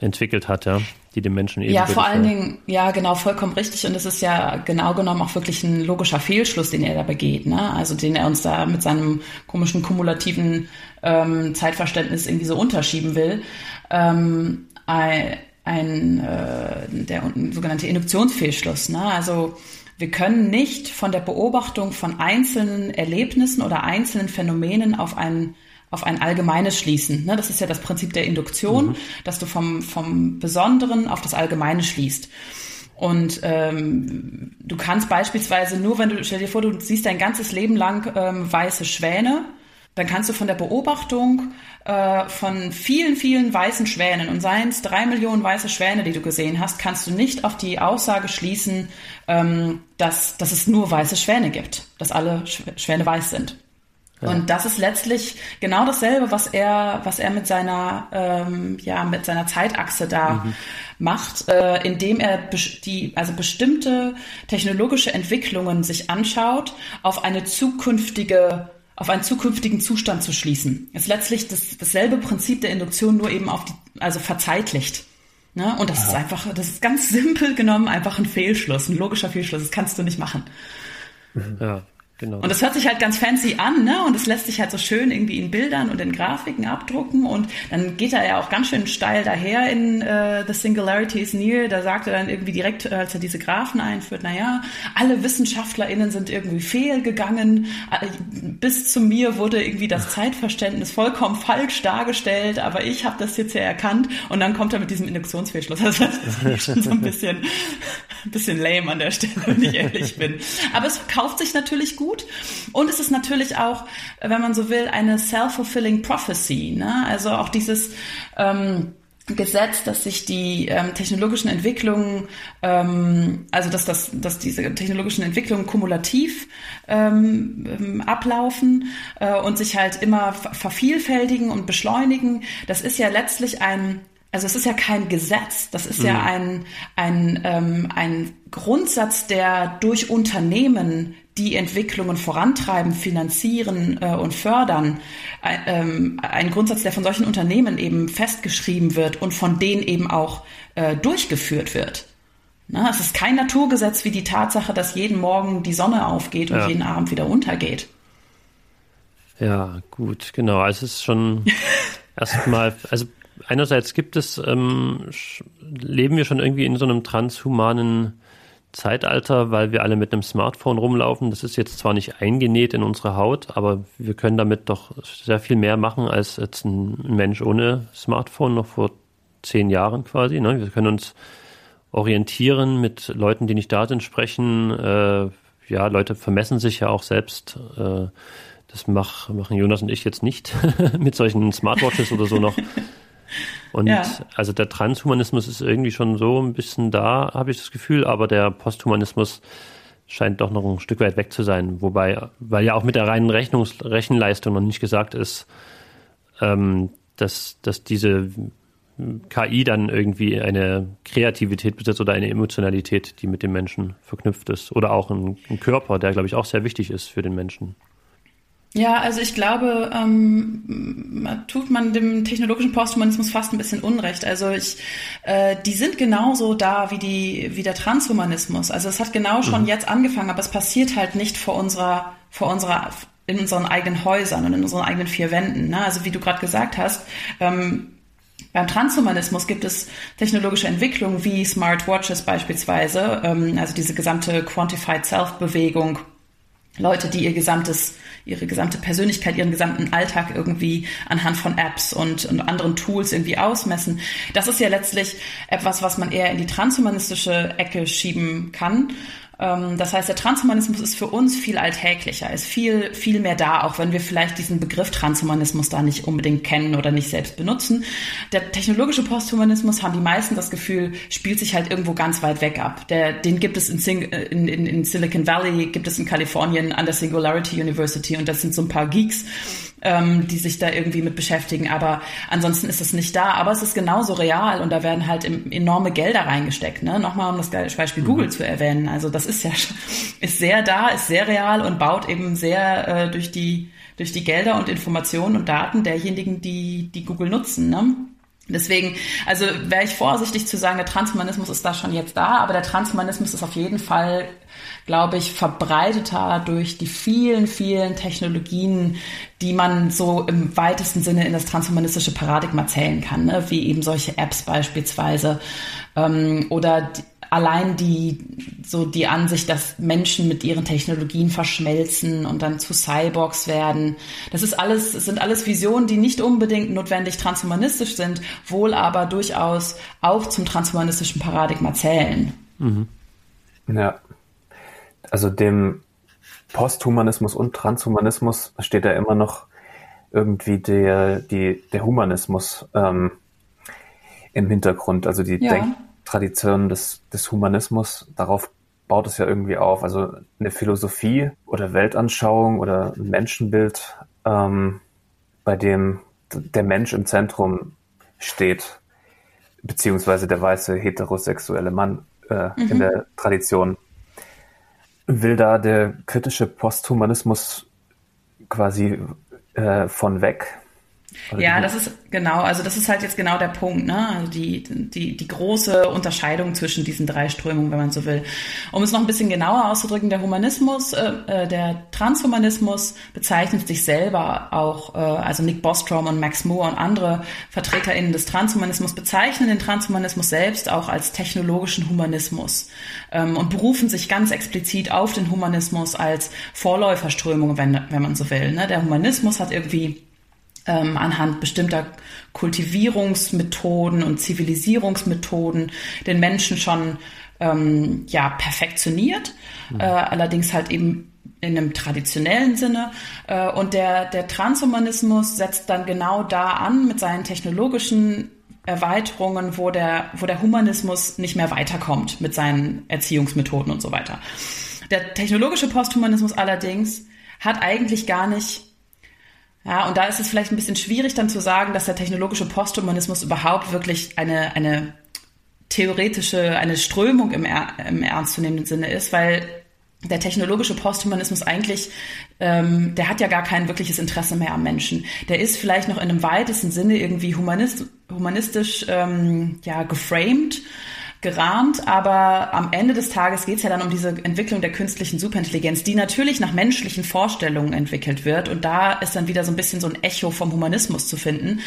[SPEAKER 2] entwickelt hat, ja, die dem Menschen
[SPEAKER 4] eben. Ja, vor allen Dingen, ja, genau, vollkommen richtig. Und es ist ja genau genommen auch wirklich ein logischer Fehlschluss, den er da begeht, ne? Also den er uns da mit seinem komischen kumulativen ähm, Zeitverständnis irgendwie so unterschieben will. Ähm, ein, ein äh, der sogenannte Induktionsfehlschluss, ne? Also wir können nicht von der Beobachtung von einzelnen Erlebnissen oder einzelnen Phänomenen auf ein, auf ein allgemeines schließen. Ne? Das ist ja das Prinzip der Induktion, mhm. dass du vom, vom Besonderen auf das Allgemeine schließt. Und ähm, du kannst beispielsweise nur, wenn du, stell dir vor, du siehst dein ganzes Leben lang ähm, weiße Schwäne, dann kannst du von der Beobachtung äh, von vielen, vielen weißen Schwänen und seien es drei Millionen weiße Schwäne, die du gesehen hast, kannst du nicht auf die Aussage schließen, ähm, dass, dass es nur weiße Schwäne gibt, dass alle Schwäne weiß sind. Ja. Und das ist letztlich genau dasselbe, was er, was er mit seiner, ähm, ja, mit seiner Zeitachse da mhm. macht, äh, indem er die, also bestimmte technologische Entwicklungen sich anschaut auf eine zukünftige auf einen zukünftigen Zustand zu schließen. Ist letztlich das, dasselbe Prinzip der Induktion, nur eben auf die, also verzeitlicht. Ne? Und das Aha. ist einfach, das ist ganz <laughs> simpel genommen einfach ein Fehlschluss, ein logischer Fehlschluss. Das kannst du nicht machen. Ja. Genau. Und das hört sich halt ganz fancy an, ne? Und es lässt sich halt so schön irgendwie in Bildern und in Grafiken abdrucken. Und dann geht er ja auch ganz schön steil daher in uh, The Singularity is Near. Da sagt er dann irgendwie direkt, äh, als er diese Graphen einführt, na ja, alle WissenschaftlerInnen sind irgendwie fehlgegangen. Äh, bis zu mir wurde irgendwie das Zeitverständnis vollkommen falsch dargestellt, aber ich habe das jetzt ja erkannt. Und dann kommt er mit diesem Induktionsfehlschluss. <laughs> Also das ist schon so ein bisschen, ein <laughs> bisschen lame an der Stelle, wenn ich ehrlich bin. Aber es verkauft sich natürlich gut gut. Und es ist natürlich auch, wenn man so will, eine self-fulfilling prophecy. Ne? Also auch dieses, ähm, Gesetz, dass sich die ähm, technologischen Entwicklungen, ähm, also dass, das, dass diese technologischen Entwicklungen kumulativ ähm, ähm, ablaufen äh, und sich halt immer vervielfältigen und beschleunigen. Das ist ja letztlich ein also es ist ja kein Gesetz, das ist mhm. ja ein, ein, ähm, ein Grundsatz, der durch Unternehmen die Entwicklungen vorantreiben, finanzieren äh, und fördern, äh, ähm, ein Grundsatz, der von solchen Unternehmen eben festgeschrieben wird und von denen eben auch äh, durchgeführt wird. Na, es ist kein Naturgesetz wie die Tatsache, dass jeden Morgen die Sonne aufgeht und ja. jeden Abend wieder untergeht.
[SPEAKER 2] Ja, gut, genau. Also es ist schon <laughs> erstmal, also einerseits gibt es, ähm, leben wir schon irgendwie in so einem transhumanen Zeitalter, weil wir alle mit einem Smartphone rumlaufen. Das ist jetzt zwar nicht eingenäht in unsere Haut, aber wir können damit doch sehr viel mehr machen als jetzt ein Mensch ohne Smartphone noch vor zehn Jahren quasi. Ne? Wir können uns orientieren, mit Leuten, die nicht da sind, sprechen. Äh, ja, Leute vermessen sich ja auch selbst. Äh, das mach, machen Jonas und ich jetzt nicht <laughs> mit solchen Smartwatches oder so noch. Und ja. also der Transhumanismus ist irgendwie schon so ein bisschen da, habe ich das Gefühl, aber der Posthumanismus scheint doch noch ein Stück weit weg zu sein. Wobei, weil ja auch mit der reinen Rechnungs Rechenleistung noch nicht gesagt ist, ähm, dass, dass diese KI dann irgendwie eine Kreativität besitzt oder eine Emotionalität, die mit dem Menschen verknüpft ist. Oder auch ein, ein Körper, der, glaube ich, auch sehr wichtig ist für den Menschen.
[SPEAKER 4] Ja, also ich glaube, ähm, tut man dem technologischen Posthumanismus fast ein bisschen Unrecht. Also ich, äh, die sind genauso da wie die wie der Transhumanismus. Also es hat genau schon mhm. jetzt angefangen, aber es passiert halt nicht vor unserer vor unserer in unseren eigenen Häusern und in unseren eigenen vier Wänden. Ne? Also wie du gerade gesagt hast. Ähm, beim Transhumanismus gibt es technologische Entwicklungen wie Smartwatches beispielsweise, ähm, also diese gesamte Quantified Self-Bewegung, Leute, die ihr gesamtes, ihre gesamte Persönlichkeit, ihren gesamten Alltag irgendwie anhand von Apps und, und anderen Tools irgendwie ausmessen. Das ist ja letztlich etwas, was man eher in die transhumanistische Ecke schieben kann. Ähm, das heißt, der Transhumanismus ist für uns viel alltäglicher, ist viel, viel mehr da, auch wenn wir vielleicht diesen Begriff Transhumanismus da nicht unbedingt kennen oder nicht selbst benutzen. Der technologische Posthumanismus, haben die meisten das Gefühl, spielt sich halt irgendwo ganz weit weg ab. Der, den gibt es in, in, in, in Silicon Valley, gibt es in Kalifornien an der Singularity University und das sind so ein paar Geeks ähm, die sich da irgendwie mit beschäftigen. Aber ansonsten ist es nicht da. Aber es ist genauso real und da werden halt enorme Gelder reingesteckt. Ne? Nochmal, um das Beispiel mhm. Google zu erwähnen. Also das ist ja <laughs> ist sehr da, ist sehr real und baut eben sehr äh, durch die durch die Gelder und Informationen und Daten derjenigen, die die Google nutzen. Ne? Deswegen, also wäre ich vorsichtig zu sagen, der Transhumanismus ist da schon jetzt da, aber der Transhumanismus ist auf jeden Fall, glaube ich, verbreiteter durch die vielen, vielen Technologien, die man so im weitesten Sinne in das transhumanistische Paradigma zählen kann, ne? wie eben solche Apps beispielsweise ähm, oder die, allein die, so die Ansicht, dass Menschen mit ihren Technologien verschmelzen und dann zu Cyborgs werden. Das ist alles, das sind alles Visionen, die nicht unbedingt notwendig transhumanistisch sind, wohl aber durchaus auch zum transhumanistischen Paradigma zählen. Mhm.
[SPEAKER 3] Ja. Also dem Posthumanismus und Transhumanismus steht ja immer noch irgendwie der, die, der Humanismus ähm, im Hintergrund, also die ja. Denk Tradition des, des Humanismus, darauf baut es ja irgendwie auf. Also eine Philosophie oder Weltanschauung oder ein Menschenbild, ähm, bei dem der Mensch im Zentrum steht, beziehungsweise der weiße heterosexuelle Mann äh, mhm. in der Tradition. Will da der kritische Posthumanismus quasi äh, von weg?
[SPEAKER 4] Ja, das ist genau, also das ist halt jetzt genau der Punkt, ne? Also die, die, die große Unterscheidung zwischen diesen drei Strömungen, wenn man so will. Um es noch ein bisschen genauer auszudrücken, der Humanismus, äh, äh der Transhumanismus bezeichnet sich selber auch, äh, also Nick Bostrom und Max Moore und andere VertreterInnen des Transhumanismus bezeichnen den Transhumanismus selbst auch als technologischen Humanismus ähm, und berufen sich ganz explizit auf den Humanismus als Vorläuferströmung, wenn, wenn man so will. Ne? Der Humanismus hat irgendwie ähm, anhand bestimmter Kultivierungsmethoden und Zivilisierungsmethoden den Menschen schon ähm, ja perfektioniert, mhm. äh, allerdings halt eben in einem traditionellen Sinne. Äh, und der, der Transhumanismus setzt dann genau da an mit seinen technologischen Erweiterungen, wo der, wo der Humanismus nicht mehr weiterkommt mit seinen Erziehungsmethoden und so weiter. Der technologische Posthumanismus allerdings hat eigentlich gar nicht ja, und da ist es vielleicht ein bisschen schwierig dann zu sagen, dass der technologische Posthumanismus überhaupt wirklich eine, eine theoretische, eine Strömung im, im ernstzunehmenden Sinne ist, weil der technologische Posthumanismus eigentlich, ähm, der hat ja gar kein wirkliches Interesse mehr am Menschen. Der ist vielleicht noch in einem weitesten Sinne irgendwie humanist, humanistisch ähm, ja, geframed gerahmt, aber am Ende des Tages geht es ja dann um diese Entwicklung der künstlichen Superintelligenz, die natürlich nach menschlichen Vorstellungen entwickelt wird. Und da ist dann wieder so ein bisschen so ein Echo vom Humanismus zu finden.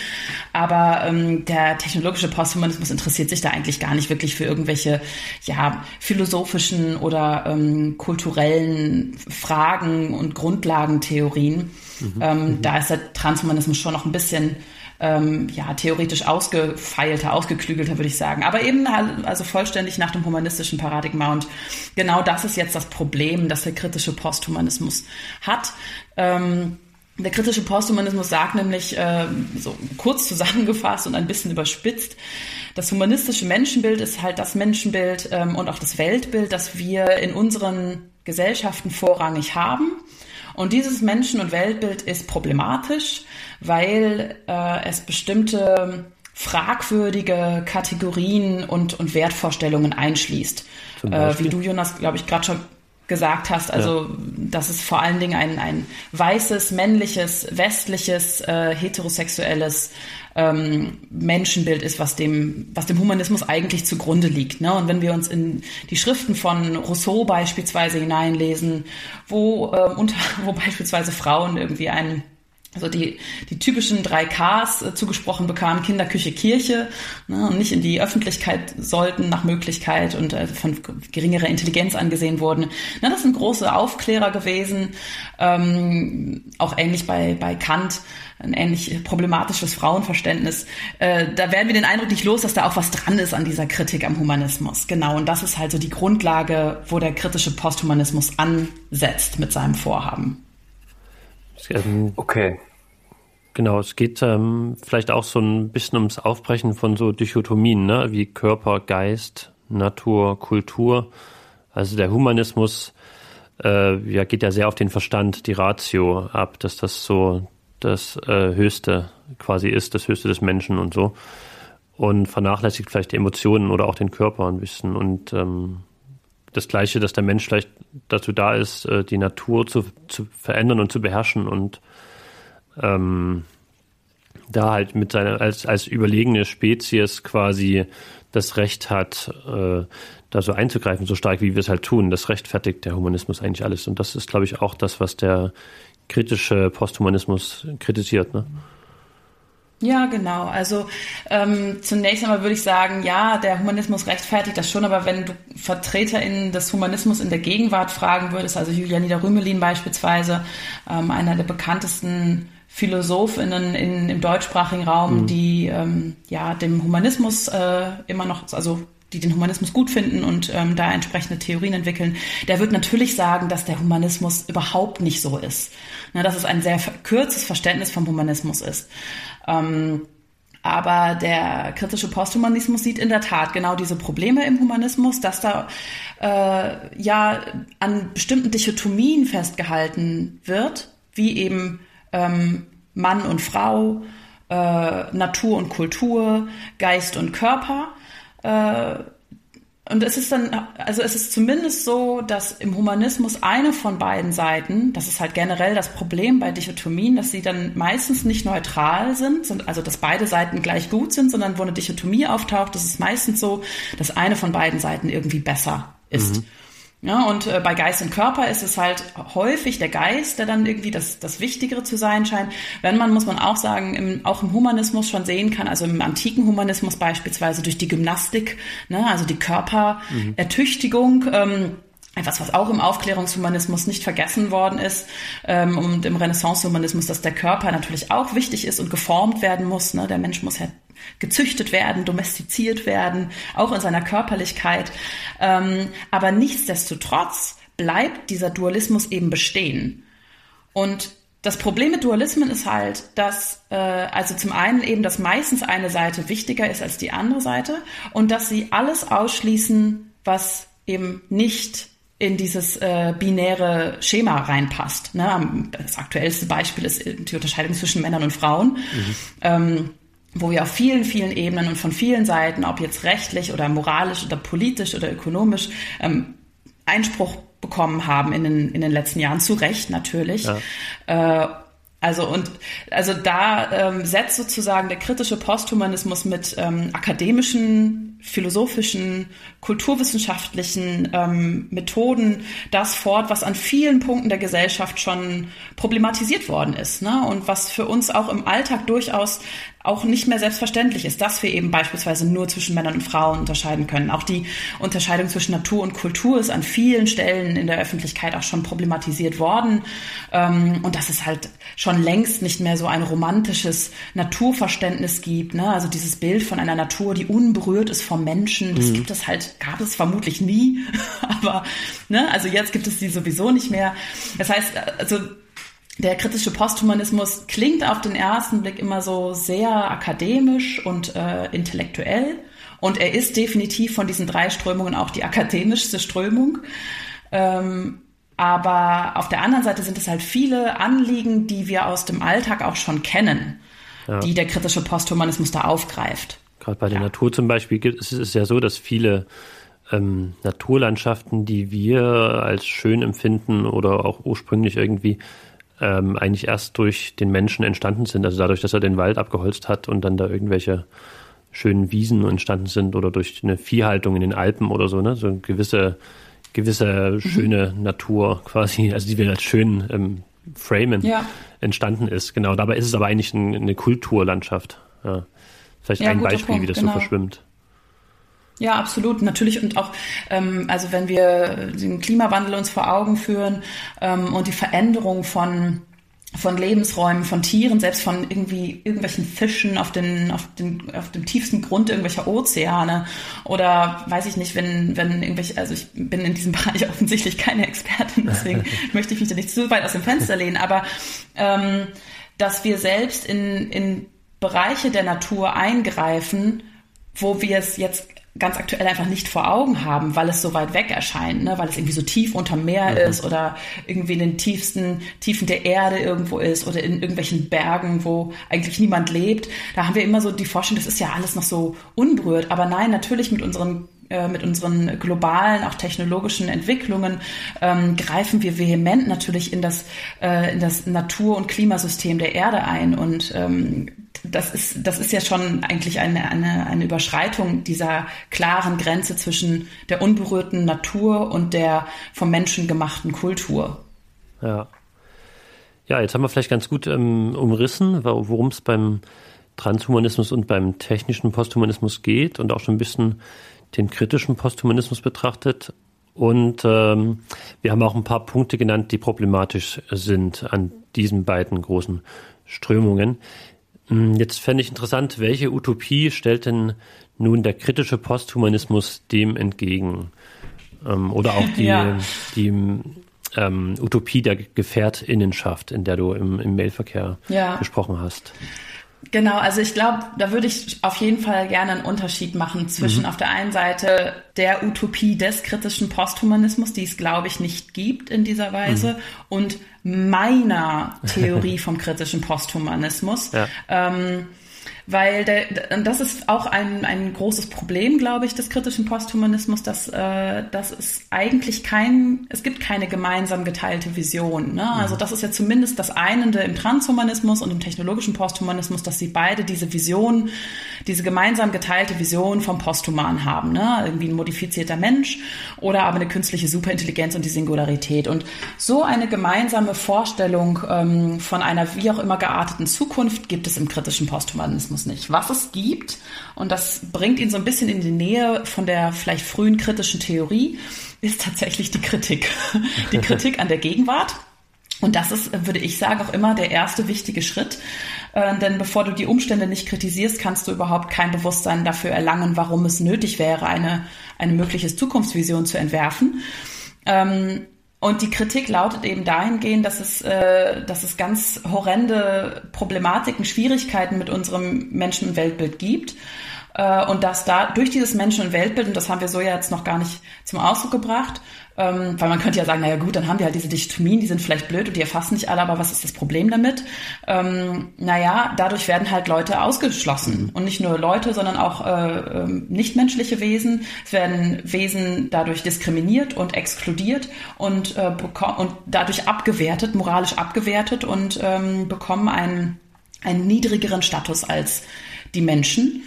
[SPEAKER 4] Aber ähm, der technologische Posthumanismus interessiert sich da eigentlich gar nicht wirklich für irgendwelche ja, philosophischen oder ähm, kulturellen Fragen und Grundlagentheorien. Mhm. Ähm, mhm. Da ist der Transhumanismus schon noch ein bisschen ähm, ja, theoretisch ausgefeilter, ausgeklügelter, würde ich sagen. Aber eben also vollständig nach dem humanistischen Paradigma. Und genau das ist jetzt das Problem, das der kritische Posthumanismus hat. Ähm, der kritische Posthumanismus sagt nämlich, äh, so kurz zusammengefasst und ein bisschen überspitzt, das humanistische Menschenbild ist halt das Menschenbild ähm, und auch das Weltbild, das wir in unseren Gesellschaften vorrangig haben. Und dieses Menschen- und Weltbild ist problematisch, weil äh, es bestimmte fragwürdige Kategorien und, und Wertvorstellungen einschließt. Äh, wie du, Jonas, glaube ich, gerade schon gesagt hast, also ja. dass es vor allen Dingen ein, ein weißes, männliches, westliches, äh, heterosexuelles ähm, Menschenbild ist, was dem, was dem Humanismus eigentlich zugrunde liegt. Ne? Und wenn wir uns in die Schriften von Rousseau beispielsweise hineinlesen, wo, äh, unter, <laughs> wo beispielsweise Frauen irgendwie einen also die, die typischen drei Ks äh, zugesprochen bekamen, Kinder, Küche, Kirche, ne, und nicht in die Öffentlichkeit sollten nach Möglichkeit und äh, von geringerer Intelligenz angesehen wurden. Na, das sind große Aufklärer gewesen, ähm, auch ähnlich bei, bei Kant, ein ähnlich problematisches Frauenverständnis. Äh, da werden wir den Eindruck nicht los, dass da auch was dran ist an dieser Kritik am Humanismus. Genau, und das ist halt so die Grundlage, wo der kritische Posthumanismus ansetzt mit seinem Vorhaben.
[SPEAKER 2] Ähm, okay. Genau, es geht ähm, vielleicht auch so ein bisschen ums Aufbrechen von so Dichotomien, ne? wie Körper, Geist, Natur, Kultur. Also der Humanismus äh, ja, geht ja sehr auf den Verstand, die Ratio ab, dass das so das äh, Höchste quasi ist, das Höchste des Menschen und so. Und vernachlässigt vielleicht die Emotionen oder auch den Körper ein bisschen. Und ähm, das Gleiche, dass der Mensch vielleicht dazu da ist, äh, die Natur zu, zu verändern und zu beherrschen und ähm, da halt mit seiner als als überlegene Spezies quasi das Recht hat, äh, da so einzugreifen, so stark wie wir es halt tun. Das rechtfertigt der Humanismus eigentlich alles. Und das ist, glaube ich, auch das, was der kritische Posthumanismus kritisiert. Ne?
[SPEAKER 4] Ja, genau. Also ähm, zunächst einmal würde ich sagen, ja, der Humanismus rechtfertigt das schon, aber wenn du VertreterInnen des Humanismus in der Gegenwart fragen würdest, also Julianida Rümelin beispielsweise, ähm, einer der bekanntesten PhilosophInnen in, im deutschsprachigen Raum, mhm. die ähm, ja dem Humanismus äh, immer noch, also die den Humanismus gut finden und ähm, da entsprechende Theorien entwickeln, der wird natürlich sagen, dass der Humanismus überhaupt nicht so ist. Na, dass es ein sehr kurzes Verständnis vom Humanismus ist. Ähm, aber der kritische Posthumanismus sieht in der Tat genau diese Probleme im Humanismus, dass da äh, ja an bestimmten Dichotomien festgehalten wird, wie eben ähm, Mann und Frau, äh, Natur und Kultur, Geist und Körper. Äh, und es ist dann, also es ist zumindest so, dass im Humanismus eine von beiden Seiten, das ist halt generell das Problem bei Dichotomien, dass sie dann meistens nicht neutral sind, also dass beide Seiten gleich gut sind, sondern wo eine Dichotomie auftaucht, das ist meistens so, dass eine von beiden Seiten irgendwie besser ist. Mhm. Ja, und äh, bei Geist und Körper ist es halt häufig der Geist, der dann irgendwie das, das Wichtigere zu sein scheint. Wenn man, muss man auch sagen, im, auch im Humanismus schon sehen kann, also im antiken Humanismus beispielsweise durch die Gymnastik, ne, also die Körperertüchtigung, mhm. ähm, etwas, was auch im Aufklärungshumanismus nicht vergessen worden ist ähm, und im Renaissancehumanismus, dass der Körper natürlich auch wichtig ist und geformt werden muss. Ne? Der Mensch muss ja gezüchtet werden, domestiziert werden, auch in seiner Körperlichkeit. Ähm, aber nichtsdestotrotz bleibt dieser Dualismus eben bestehen. Und das Problem mit Dualismen ist halt, dass äh, also zum einen eben, dass meistens eine Seite wichtiger ist als die andere Seite und dass sie alles ausschließen, was eben nicht in dieses äh, binäre Schema reinpasst. Ne? Das aktuellste Beispiel ist die Unterscheidung zwischen Männern und Frauen. Mhm. Ähm, wo wir auf vielen, vielen Ebenen und von vielen Seiten, ob jetzt rechtlich oder moralisch oder politisch oder ökonomisch, ähm, Einspruch bekommen haben in den, in den letzten Jahren, zu Recht natürlich. Ja. Äh, also und also da ähm, setzt sozusagen der kritische Posthumanismus mit ähm, akademischen, philosophischen, kulturwissenschaftlichen ähm, Methoden das fort, was an vielen Punkten der Gesellschaft schon problematisiert worden ist, ne? Und was für uns auch im Alltag durchaus auch nicht mehr selbstverständlich ist, dass wir eben beispielsweise nur zwischen Männern und Frauen unterscheiden können. Auch die Unterscheidung zwischen Natur und Kultur ist an vielen Stellen in der Öffentlichkeit auch schon problematisiert worden. Ähm, und dass es halt schon längst nicht mehr so ein romantisches Naturverständnis gibt. Ne? Also dieses Bild von einer Natur, die unberührt ist vom Menschen, das mhm. gibt es halt, gab es vermutlich nie. <laughs> Aber ne, also jetzt gibt es die sowieso nicht mehr. Das heißt, also der kritische Posthumanismus klingt auf den ersten Blick immer so sehr akademisch und äh, intellektuell. Und er ist definitiv von diesen drei Strömungen auch die akademischste Strömung. Ähm, aber auf der anderen Seite sind es halt viele Anliegen, die wir aus dem Alltag auch schon kennen, ja. die der kritische Posthumanismus da aufgreift.
[SPEAKER 2] Gerade bei der ja. Natur zum Beispiel ist es ja so, dass viele ähm, Naturlandschaften, die wir als schön empfinden oder auch ursprünglich irgendwie ähm, eigentlich erst durch den Menschen entstanden sind. Also dadurch, dass er den Wald abgeholzt hat und dann da irgendwelche schönen Wiesen entstanden sind oder durch eine Viehhaltung in den Alpen oder so, ne? So eine gewisse, gewisse mhm. schöne Natur quasi, also die wir als schön ähm, framen, ja. entstanden ist. Genau, dabei ist es aber eigentlich ein, eine Kulturlandschaft. Ja. Vielleicht ja, ein Beispiel, Punkt, wie das genau. so verschwimmt.
[SPEAKER 4] Ja, absolut. Natürlich und auch, ähm, also wenn wir den Klimawandel uns vor Augen führen ähm, und die Veränderung von von Lebensräumen, von Tieren, selbst von irgendwie irgendwelchen Fischen auf den, auf den, auf dem tiefsten Grund irgendwelcher Ozeane oder weiß ich nicht, wenn, wenn irgendwelche, also ich bin in diesem <laughs> Bereich offensichtlich keine Expertin, deswegen <laughs> möchte ich mich da nicht zu weit aus dem Fenster lehnen, aber ähm, dass wir selbst in, in Bereiche der Natur eingreifen, wo wir es jetzt ganz aktuell einfach nicht vor Augen haben, weil es so weit weg erscheint, ne? weil es irgendwie so tief unterm Meer mhm. ist oder irgendwie in den tiefsten Tiefen der Erde irgendwo ist oder in irgendwelchen Bergen, wo eigentlich niemand lebt. Da haben wir immer so die Forschung, das ist ja alles noch so unberührt. Aber nein, natürlich mit unseren äh, mit unseren globalen, auch technologischen Entwicklungen ähm, greifen wir vehement natürlich in das, äh, in das Natur- und Klimasystem der Erde ein. Und ähm, das ist, das ist ja schon eigentlich eine, eine, eine Überschreitung dieser klaren Grenze zwischen der unberührten Natur und der vom Menschen gemachten Kultur.
[SPEAKER 2] Ja. Ja, jetzt haben wir vielleicht ganz gut ähm, umrissen, worum es beim Transhumanismus und beim technischen Posthumanismus geht und auch schon ein bisschen den kritischen Posthumanismus betrachtet. Und ähm, wir haben auch ein paar Punkte genannt, die problematisch sind an diesen beiden großen Strömungen. Hm, jetzt fände ich interessant, welche Utopie stellt denn nun der kritische Posthumanismus dem entgegen? Ähm, oder auch die, ja. die ähm, Utopie der Gefährtinnenschaft, in der du im, im Mailverkehr ja. gesprochen hast.
[SPEAKER 4] Genau, also ich glaube, da würde ich auf jeden Fall gerne einen Unterschied machen zwischen mhm. auf der einen Seite der Utopie des kritischen Posthumanismus, die es, glaube ich, nicht gibt in dieser Weise, mhm. und meiner <laughs> Theorie vom kritischen Posthumanismus. Ja. Ähm, weil der, das ist auch ein, ein großes Problem, glaube ich, des kritischen Posthumanismus, dass, äh, dass es eigentlich kein, es gibt keine gemeinsam geteilte Vision. Ne? Also das ist ja zumindest das Einende im Transhumanismus und im technologischen Posthumanismus, dass sie beide diese Vision, diese gemeinsam geteilte Vision vom Posthuman haben. Ne? Irgendwie ein modifizierter Mensch oder aber eine künstliche Superintelligenz und die Singularität. Und so eine gemeinsame Vorstellung ähm, von einer wie auch immer gearteten Zukunft gibt es im kritischen Posthumanismus es nicht. Was es gibt, und das bringt ihn so ein bisschen in die Nähe von der vielleicht frühen kritischen Theorie, ist tatsächlich die Kritik. <laughs> Die Kritik an der Gegenwart. Und das ist, würde ich sagen, auch immer der erste wichtige Schritt. Äh, denn bevor du die Umstände nicht kritisierst, kannst du überhaupt kein Bewusstsein dafür erlangen, warum es nötig wäre, eine, eine mögliche Zukunftsvision zu entwerfen. Ähm, Und die Kritik lautet eben dahingehend, dass es, äh, dass es ganz horrende Problematiken, Schwierigkeiten mit unserem Menschen- und Weltbild gibt. Äh, und dass da durch dieses Menschen- und Weltbild, und das haben wir so ja jetzt noch gar nicht zum Ausdruck gebracht, ähm, weil man könnte ja sagen, naja gut, dann haben wir halt diese Dichotomien, die sind vielleicht blöd und die erfassen nicht alle, aber was ist das Problem damit? Ähm, naja, dadurch werden halt Leute ausgeschlossen. Mhm. Und nicht nur Leute, sondern auch äh, ähm, nichtmenschliche Wesen. Es werden Wesen dadurch diskriminiert und exkludiert und, äh, und dadurch abgewertet, moralisch abgewertet und ähm, bekommen einen, einen niedrigeren Status als die Menschen.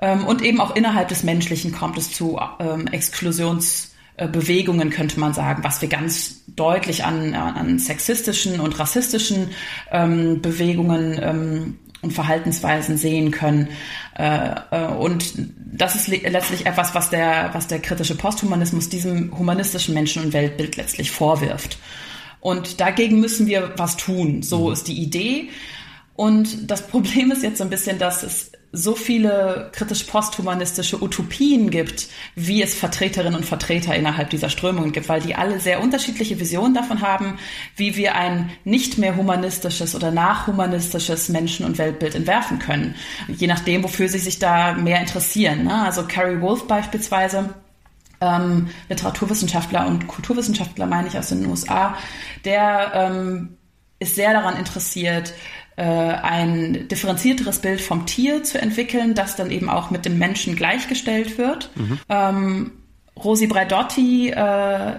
[SPEAKER 4] Ähm, und eben auch innerhalb des Menschlichen kommt es zu ähm, Exklusions- Bewegungen, könnte man sagen, was wir ganz deutlich an, an sexistischen und rassistischen ähm, Bewegungen ähm, und Verhaltensweisen sehen können. Äh, äh, und das ist letztlich etwas, was der, was der kritische Posthumanismus diesem humanistischen Menschen- und Weltbild letztlich vorwirft. Und dagegen müssen wir was tun. So mhm. ist die Idee. Und das <laughs> Problem ist jetzt so ein bisschen, dass es so viele kritisch-posthumanistische Utopien gibt, wie es Vertreterinnen und Vertreter innerhalb dieser Strömungen gibt, weil die alle sehr unterschiedliche Visionen davon haben, wie wir ein nicht mehr humanistisches oder nachhumanistisches Menschen- und Weltbild entwerfen können. Je nachdem, wofür sie sich da mehr interessieren. Ne? Also Carrie Wolf beispielsweise, ähm, Literaturwissenschaftler und Kulturwissenschaftler, meine ich, aus den USA, der ähm, ist sehr daran interessiert, ein differenzierteres Bild vom Tier zu entwickeln, das dann eben auch mit dem Menschen gleichgestellt wird. Mhm. Ähm, Rosi Braidotti äh,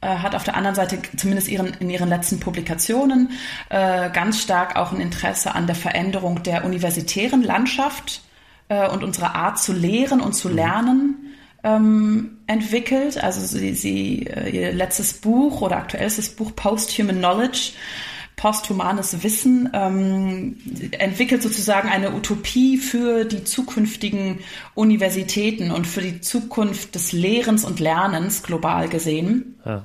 [SPEAKER 4] äh, hat auf der anderen Seite zumindest ihren, in ihren letzten Publikationen äh, ganz stark auch ein Interesse an der Veränderung der universitären Landschaft äh, und unserer Art zu lehren und zu mhm. lernen ähm, entwickelt. Also sie, sie äh, ihr letztes Buch oder aktuellstes Buch Post-Human Knowledge posthumanes Wissen ähm, entwickelt sozusagen eine Utopie für die zukünftigen Universitäten und für die Zukunft des Lehrens und Lernens global gesehen. Ja.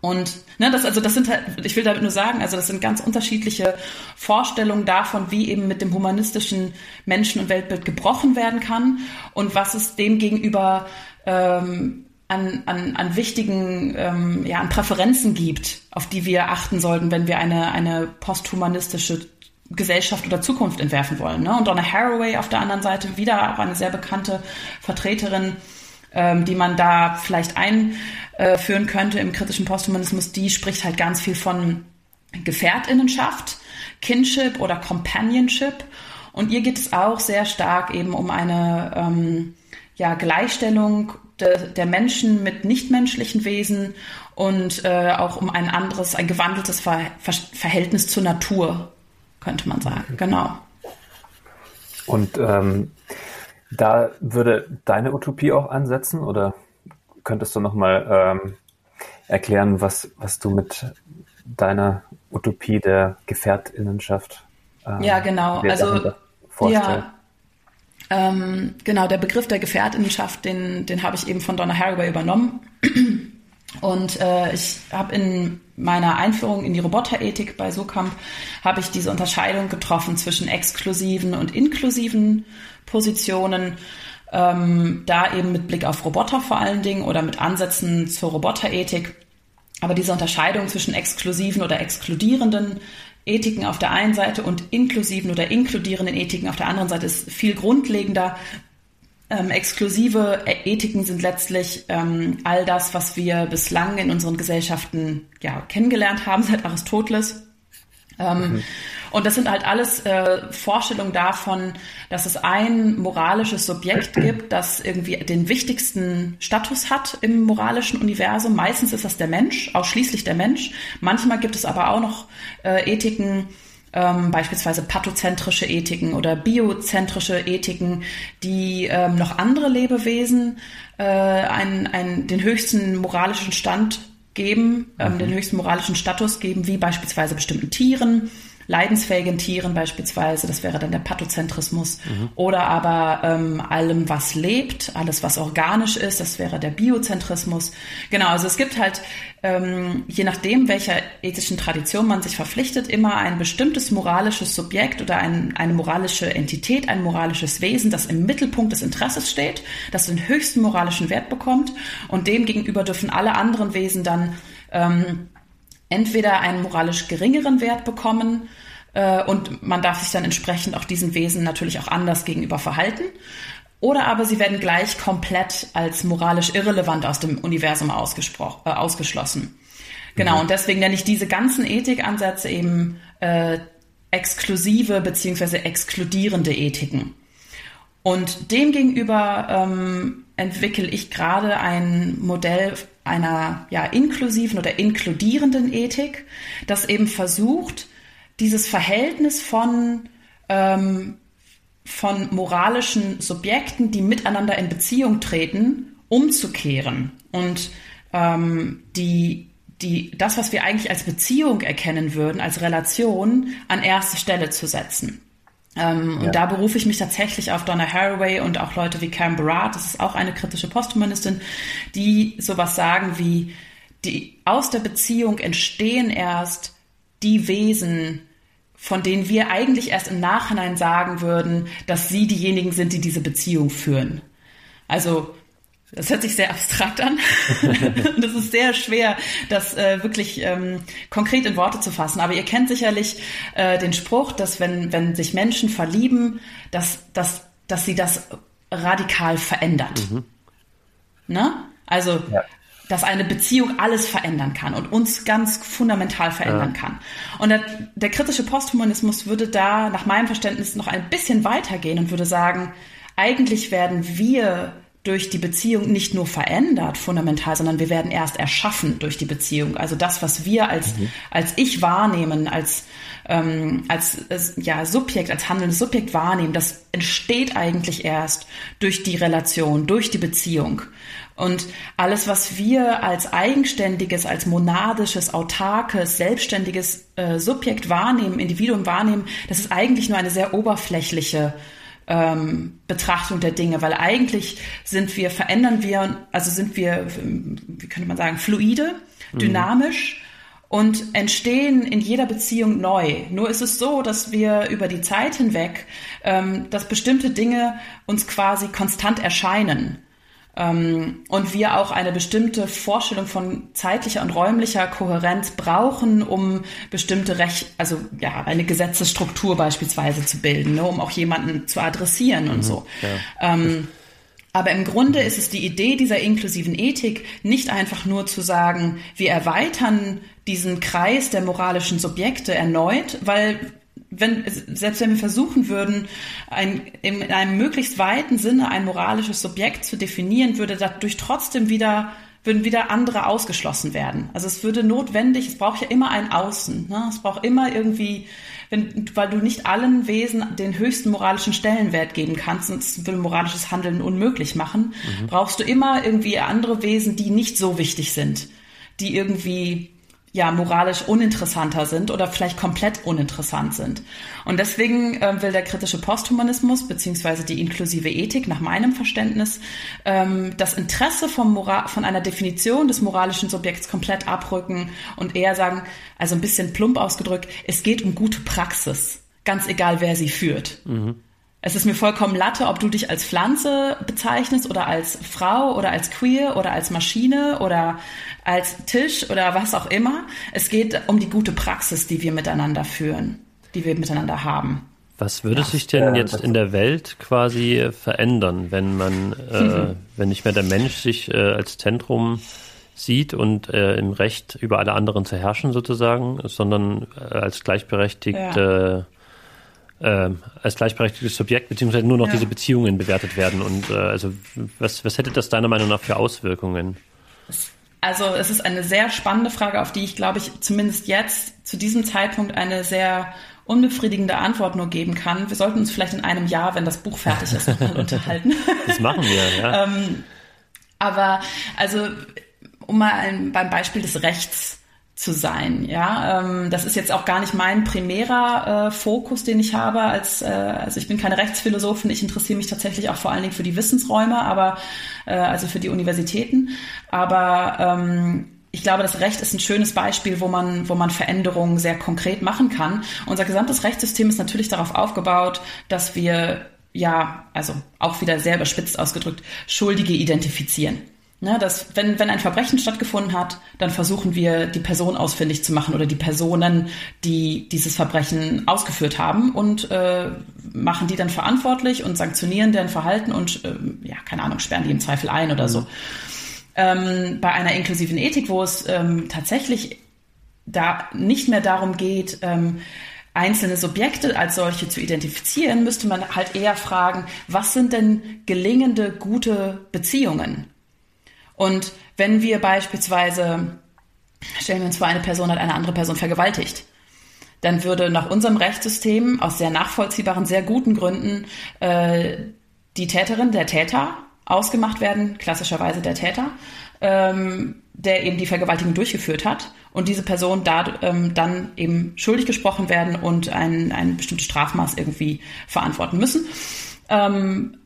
[SPEAKER 4] Und ne, das also das sind halt, ich will damit nur sagen, also das sind ganz unterschiedliche Vorstellungen davon, wie eben mit dem humanistischen Menschen- und Weltbild gebrochen werden kann und was es dem gegenüber ähm, an, an, an wichtigen, ähm, ja, an Präferenzen gibt, auf die wir achten sollten, wenn wir eine, eine posthumanistische Gesellschaft oder Zukunft entwerfen wollen. Ne? Und Donna Haraway auf der anderen Seite, wieder auch eine sehr bekannte Vertreterin, ähm, die man da vielleicht einführen könnte im kritischen Posthumanismus, die spricht halt ganz viel von Gefährtinnenschaft, Kinship oder Companionship. Und ihr geht es auch sehr stark eben um eine ähm, ja, Gleichstellung de, der Menschen mit nichtmenschlichen Wesen und äh, auch um ein anderes, ein gewandeltes Ver Ver Verhältnis zur Natur, könnte man sagen. Genau.
[SPEAKER 3] Und ähm, da würde deine Utopie auch ansetzen oder könntest du nochmal ähm, erklären, was, was du mit deiner Utopie der Gefährtinnenschaft
[SPEAKER 4] ähm, ja, genau. Also, vorstellst? Ja, ähm, genau, der Begriff der Gefährtinnenschaft, den, den habe ich eben von Donna Haraway übernommen. <clears throat> Und äh, ich habe in meiner Einführung in die Roboterethik bei Sokamp habe ich diese Unterscheidung getroffen zwischen exklusiven und inklusiven Positionen. Ähm, da eben mit Blick auf Roboter vor allen Dingen oder mit Ansätzen zur Roboterethik. Aber diese Unterscheidung zwischen exklusiven oder exkludierenden Ethiken auf der einen Seite und inklusiven oder inkludierenden Ethiken auf der anderen Seite ist viel grundlegender. Ähm, exklusive Ethiken sind letztlich ähm, all das, was wir bislang in unseren Gesellschaften ja, kennengelernt haben seit Aristoteles. Ähm, mhm. Und das sind halt alles äh, Vorstellungen davon, dass es ein moralisches Subjekt gibt, das irgendwie den wichtigsten Status hat im moralischen Universum. Meistens ist das der Mensch, ausschließlich der Mensch. Manchmal gibt es aber auch noch äh, Ethiken, ähm, beispielsweise pathozentrische Ethiken oder biozentrische Ethiken, die ähm, noch andere Lebewesen äh, einen, einen, den höchsten moralischen Stand geben, ähm, mhm. den höchsten moralischen Status geben, wie beispielsweise bestimmten Tieren leidensfähigen Tieren beispielsweise, das wäre dann der Pathozentrismus, mhm. oder aber ähm, allem, was lebt, alles, was organisch ist, das wäre der Biozentrismus. Genau, also es gibt halt, ähm, je nachdem, welcher ethischen Tradition man sich verpflichtet, immer ein bestimmtes moralisches Subjekt oder ein, eine moralische Entität, ein moralisches Wesen, das im Mittelpunkt des Interesses steht, das den höchsten moralischen Wert bekommt und dem gegenüber dürfen alle anderen Wesen dann ähm, entweder einen moralisch geringeren Wert bekommen äh, und man darf sich dann entsprechend auch diesen Wesen natürlich auch anders gegenüber verhalten. Oder aber sie werden gleich komplett als moralisch irrelevant aus dem Universum ausgesprochen, äh, ausgeschlossen. Genau, mhm. und deswegen nenne ich diese ganzen Ethikansätze eben äh, exklusive beziehungsweise exkludierende Ethiken. Und demgegenüber ähm, entwickle ich gerade ein Modell einer ja, inklusiven oder inkludierenden Ethik, das eben versucht, dieses Verhältnis von, ähm, von moralischen Subjekten, die miteinander in Beziehung treten, umzukehren und ähm, die die, das, was wir eigentlich als Beziehung erkennen würden, als Relation, an erste Stelle zu setzen. Ähm, ja. Und da berufe ich mich tatsächlich auf Donna Haraway und auch Leute wie Karen Barat, das ist auch eine kritische Posthumanistin, die sowas sagen wie, die, aus der Beziehung entstehen erst die Wesen, von denen wir eigentlich erst im Nachhinein sagen würden, dass sie diejenigen sind, die diese Beziehung führen. Also das hört sich sehr abstrakt an. <laughs> das ist sehr schwer, das äh, wirklich ähm, konkret in Worte zu fassen. Aber ihr kennt sicherlich äh, den Spruch, dass wenn, wenn sich Menschen verlieben, dass, dass, dass sie das radikal verändert. Mhm. Ne? Also, ja. dass eine Beziehung alles verändern kann und uns ganz fundamental verändern ja. kann. Und der, der kritische Posthumanismus würde da nach meinem Verständnis noch ein bisschen weitergehen und würde sagen, eigentlich werden wir durch die Beziehung nicht nur verändert fundamental, sondern wir werden erst erschaffen durch die Beziehung. Also das, was wir als, mhm. als ich wahrnehmen, als, ähm, als, als ja, Subjekt, als handelndes Subjekt wahrnehmen, das entsteht eigentlich erst durch die Relation, durch die Beziehung. Und alles, was wir als eigenständiges, als monadisches, autarkes, selbstständiges äh, Subjekt wahrnehmen, Individuum wahrnehmen, das ist eigentlich nur eine sehr oberflächliche ähm, Betrachtung der Dinge, weil eigentlich sind wir, verändern wir, also sind wir, wie könnte man sagen, fluide, mhm. dynamisch. Mhm und entstehen in jeder Beziehung neu. Nur ist es so, dass wir über die Zeit hinweg, ähm, dass bestimmte Dinge uns quasi konstant erscheinen. Ähm, und wir auch eine bestimmte Vorstellung von zeitlicher und räumlicher Kohärenz brauchen, um bestimmte Recht, also ja, eine Gesetzesstruktur beispielsweise zu bilden, ne, um auch jemanden zu adressieren und mhm, so. Ja. Ähm, aber im Grunde ist es die Idee dieser inklusiven Ethik, nicht einfach nur zu sagen, wir erweitern diesen Kreis der moralischen Subjekte erneut, weil wenn, selbst wenn wir versuchen würden, ein, in einem möglichst weiten Sinne ein moralisches Subjekt zu definieren, würde dadurch trotzdem wieder, würden wieder andere ausgeschlossen werden. Also es würde notwendig, es braucht ja immer ein Außen. Ne? Es braucht immer irgendwie, wenn, weil du nicht allen Wesen den höchsten moralischen Stellenwert geben kannst, sonst würde moralisches Handeln unmöglich machen, mhm. brauchst du immer irgendwie andere Wesen, die nicht so wichtig sind, die irgendwie ja moralisch uninteressanter sind oder vielleicht komplett uninteressant sind. Und deswegen äh, will der kritische Posthumanismus beziehungsweise die inklusive Ethik nach meinem Verständnis ähm, das Interesse vom Moral von einer Definition des moralischen Subjekts komplett abrücken und eher sagen, also ein bisschen plump ausgedrückt, es geht um gute Praxis, ganz egal wer sie führt. Mhm. Es ist mir vollkommen Latte, ob du dich als Pflanze bezeichnest oder als Frau oder als Queer oder als Maschine oder als Tisch oder was auch immer. Es geht um die gute Praxis, die wir miteinander führen, die wir miteinander haben.
[SPEAKER 2] Was würde ja, sich denn jetzt in der Welt quasi verändern, wenn man, äh, wenn nicht mehr der Mensch sich äh, als Zentrum sieht und äh, im Recht über alle anderen zu herrschen sozusagen, sondern äh, als gleichberechtigte ja äh, als gleichberechtigtes Subjekt, beziehungsweise nur noch ja. diese Beziehungen bewertet werden. Und äh, also was, was hätte das deiner Meinung nach für Auswirkungen?
[SPEAKER 4] Also es ist eine sehr spannende Frage, auf die ich, glaube ich, zumindest jetzt zu diesem Zeitpunkt eine sehr unbefriedigende Antwort nur geben kann. Wir sollten uns vielleicht in einem Jahr, wenn das Buch fertig ist, nochmal <laughs> unterhalten.
[SPEAKER 2] Das machen wir, ja. ähm,
[SPEAKER 4] aber also, um mal ein, beim Beispiel des Rechts zu sein. Ja, ähm, das ist jetzt auch gar nicht mein primärer äh, Fokus, den ich habe. Als äh, also ich bin keine Rechtsphilosophin, ich interessiere mich tatsächlich auch vor allen Dingen für die Wissensräume, aber äh, also für die Universitäten. Aber ähm, ich glaube, das Recht ist ein schönes Beispiel, wo man, wo man Veränderungen sehr konkret machen kann. Unser gesamtes Rechtssystem ist natürlich darauf aufgebaut, dass wir ja, also auch wieder sehr überspitzt ausgedrückt, Schuldige identifizieren. Ne, dass wenn, wenn ein Verbrechen stattgefunden hat, dann versuchen wir, die Person ausfindig zu machen oder die Personen, die dieses Verbrechen ausgeführt haben und äh, machen die dann verantwortlich und sanktionieren deren Verhalten und, äh, ja, keine Ahnung, sperren die im Zweifel ein oder mhm. so. Ähm, bei einer inklusiven Ethik, wo es ähm, tatsächlich da nicht mehr darum geht, ähm, einzelne Subjekte als solche zu identifizieren, müsste man halt eher fragen, was sind denn gelingende, gute Beziehungen? Und wenn wir beispielsweise, stellen wir uns vor, eine Person hat eine andere Person vergewaltigt, dann würde nach unserem Rechtssystem aus sehr nachvollziehbaren, sehr guten Gründen äh, die Täterin, der Täter ausgemacht werden, klassischerweise der Täter, ähm, der eben die Vergewaltigung durchgeführt hat und diese Person da, ähm, dann eben schuldig gesprochen werden und ein, ein bestimmtes Strafmaß irgendwie verantworten müssen. Ähm,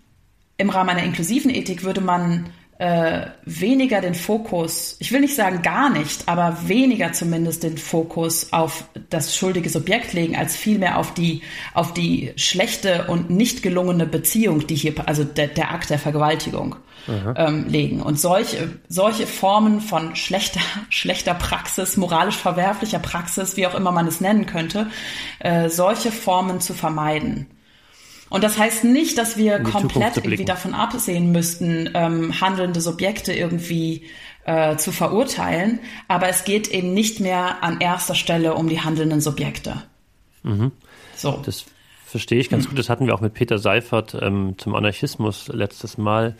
[SPEAKER 4] Im Rahmen einer inklusiven Ethik würde man äh, weniger den Fokus, ich will nicht sagen gar nicht, aber weniger zumindest den Fokus auf das schuldige Subjekt legen, als vielmehr auf die, auf die schlechte und nicht gelungene Beziehung, die hier, also der, der Akt der Vergewaltigung ähm, legen. Und solche, solche Formen von schlechter, <laughs> schlechter Praxis, moralisch verwerflicher Praxis, wie auch immer man es nennen könnte, äh, solche Formen zu vermeiden. Und das heißt nicht, dass wir komplett irgendwie davon absehen müssten, ähm, handelnde Subjekte irgendwie äh, zu verurteilen, aber es geht eben nicht mehr an erster Stelle um die handelnden Subjekte.
[SPEAKER 2] Mhm. So. Das verstehe ich ganz mhm. gut. Das hatten wir auch mit Peter Seifert ähm, zum Anarchismus letztes Mal.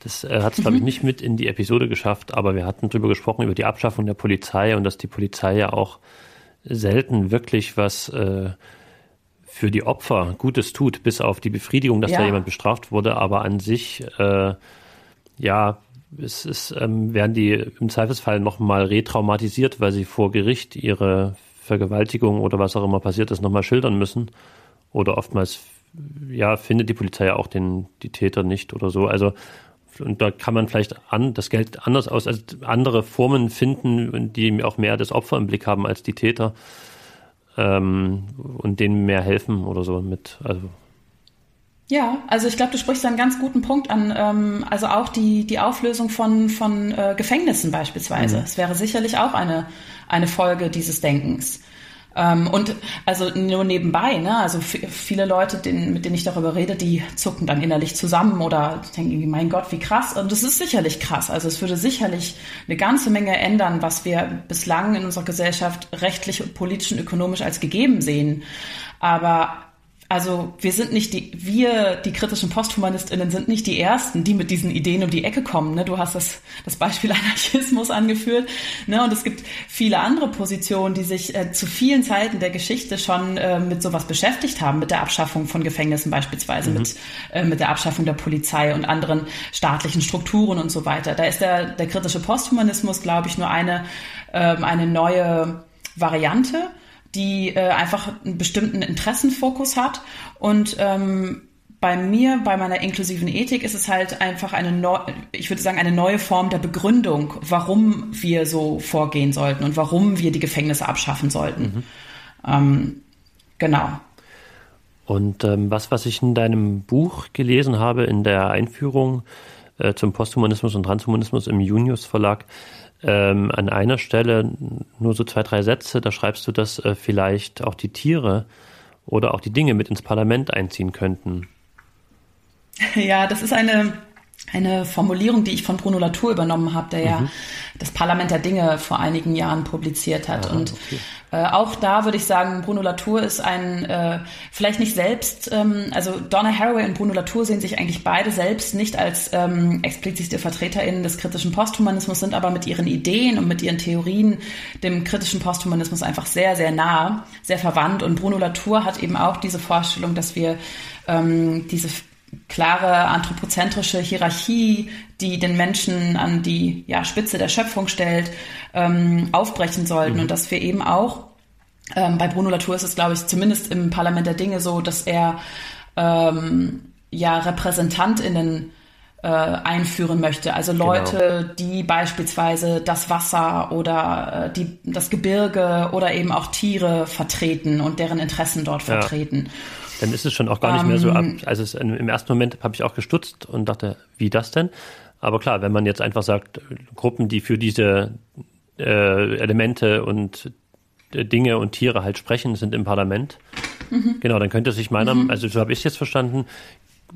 [SPEAKER 2] Das äh, hat es, glaube ich, mhm. nicht mit in die Episode geschafft, aber wir hatten darüber gesprochen, über die Abschaffung der Polizei und dass die Polizei ja auch selten wirklich was äh, für die Opfer Gutes tut, bis auf die Befriedigung, dass ja. da jemand bestraft wurde, aber an sich, äh, ja, es ist, ähm, werden die im Zweifelsfall nochmal retraumatisiert, weil sie vor Gericht ihre Vergewaltigung oder was auch immer passiert ist, nochmal schildern müssen. Oder oftmals, ja, findet die Polizei ja auch den, die Täter nicht oder so. Also, und da kann man vielleicht an, das Geld anders aus, also andere Formen finden, die auch mehr das Opfer im Blick haben als die Täter ähm, und denen mehr helfen oder so mit. Also.
[SPEAKER 4] Ja, also ich glaube, du sprichst einen ganz guten Punkt an. Ähm, also auch die, die Auflösung von, von äh, Gefängnissen beispielsweise. Es mhm. wäre sicherlich auch eine, eine Folge dieses Denkens. Ähm, und also nur nebenbei, ne? Also viele Leute, denen, mit denen ich darüber rede, die zucken dann innerlich zusammen oder denken irgendwie, mein Gott, wie krass. Und das ist sicherlich krass. Also es würde sicherlich eine ganze Menge ändern, was wir bislang in unserer Gesellschaft rechtlich, politisch und ökonomisch als gegeben sehen. Aber also wir sind nicht die, wir, die kritischen PosthumanistInnen, sind nicht die Ersten, die mit diesen Ideen um die Ecke kommen. Ne? Du hast das, das Beispiel <laughs> Anarchismus angeführt. Ne? Und es gibt viele andere Positionen, die sich äh, zu vielen Zeiten der Geschichte schon äh, mit sowas beschäftigt haben, mit der Abschaffung von Gefängnissen beispielsweise, mhm. mit, äh, mit der Abschaffung der Polizei und anderen staatlichen Strukturen und so weiter. Da ist der, der kritische Posthumanismus, glaube ich, nur eine, ähm, eine neue Variante die äh, einfach einen bestimmten Interessenfokus hat. Und ähm, bei mir, bei meiner inklusiven Ethik ist es halt einfach eine, neu, ich würde sagen, eine neue Form der Begründung, warum wir so vorgehen sollten und warum wir die Gefängnisse abschaffen sollten. Mhm. Ähm, genau.
[SPEAKER 2] Und ähm, was, was ich in deinem Buch gelesen habe, in der Einführung äh, zum Posthumanismus und Transhumanismus im Junius Verlag, ähm, an einer Stelle nur so zwei, drei Sätze, da schreibst du, dass äh, vielleicht auch die Tiere oder auch die Dinge mit ins Parlament einziehen könnten.
[SPEAKER 4] Ja, das ist eine eine Formulierung, die ich von Bruno Latour übernommen habe, der mhm. ja das Parlament der Dinge vor einigen Jahren publiziert hat. Ah, und okay. äh, auch da würde ich sagen, Bruno Latour ist ein, äh, vielleicht nicht selbst, ähm, also Donna Haraway und Bruno Latour sehen sich eigentlich beide selbst nicht als ähm, explizite VertreterInnen des kritischen Posthumanismus, sind aber mit ihren Ideen und mit ihren Theorien dem kritischen Posthumanismus einfach sehr, sehr nah, sehr verwandt. Und Bruno Latour hat eben auch diese Vorstellung, dass wir ähm, diese klare anthropozentrische Hierarchie, die den Menschen an die ja, Spitze der Schöpfung stellt, ähm, aufbrechen sollten mhm. und dass wir eben auch ähm, bei Bruno Latour ist es, glaube ich, zumindest im Parlament der Dinge so, dass er ähm, ja RepräsentantInnen äh, einführen möchte. Also genau. Leute, genau. die beispielsweise das Wasser oder äh, die, das Gebirge oder eben auch Tiere vertreten und deren Interessen dort ja. vertreten.
[SPEAKER 2] Dann ist es schon auch gar nicht mehr so ab. Ähm. Also es, im ersten Moment habe ich auch gestutzt und dachte, wie das denn? Aber klar, wenn man jetzt einfach sagt, Gruppen, die für diese äh, Elemente und äh, Dinge und Tiere halt sprechen, sind im Parlament. Mhm. Genau, dann könnte sich meiner, mhm. also so habe ich es jetzt verstanden,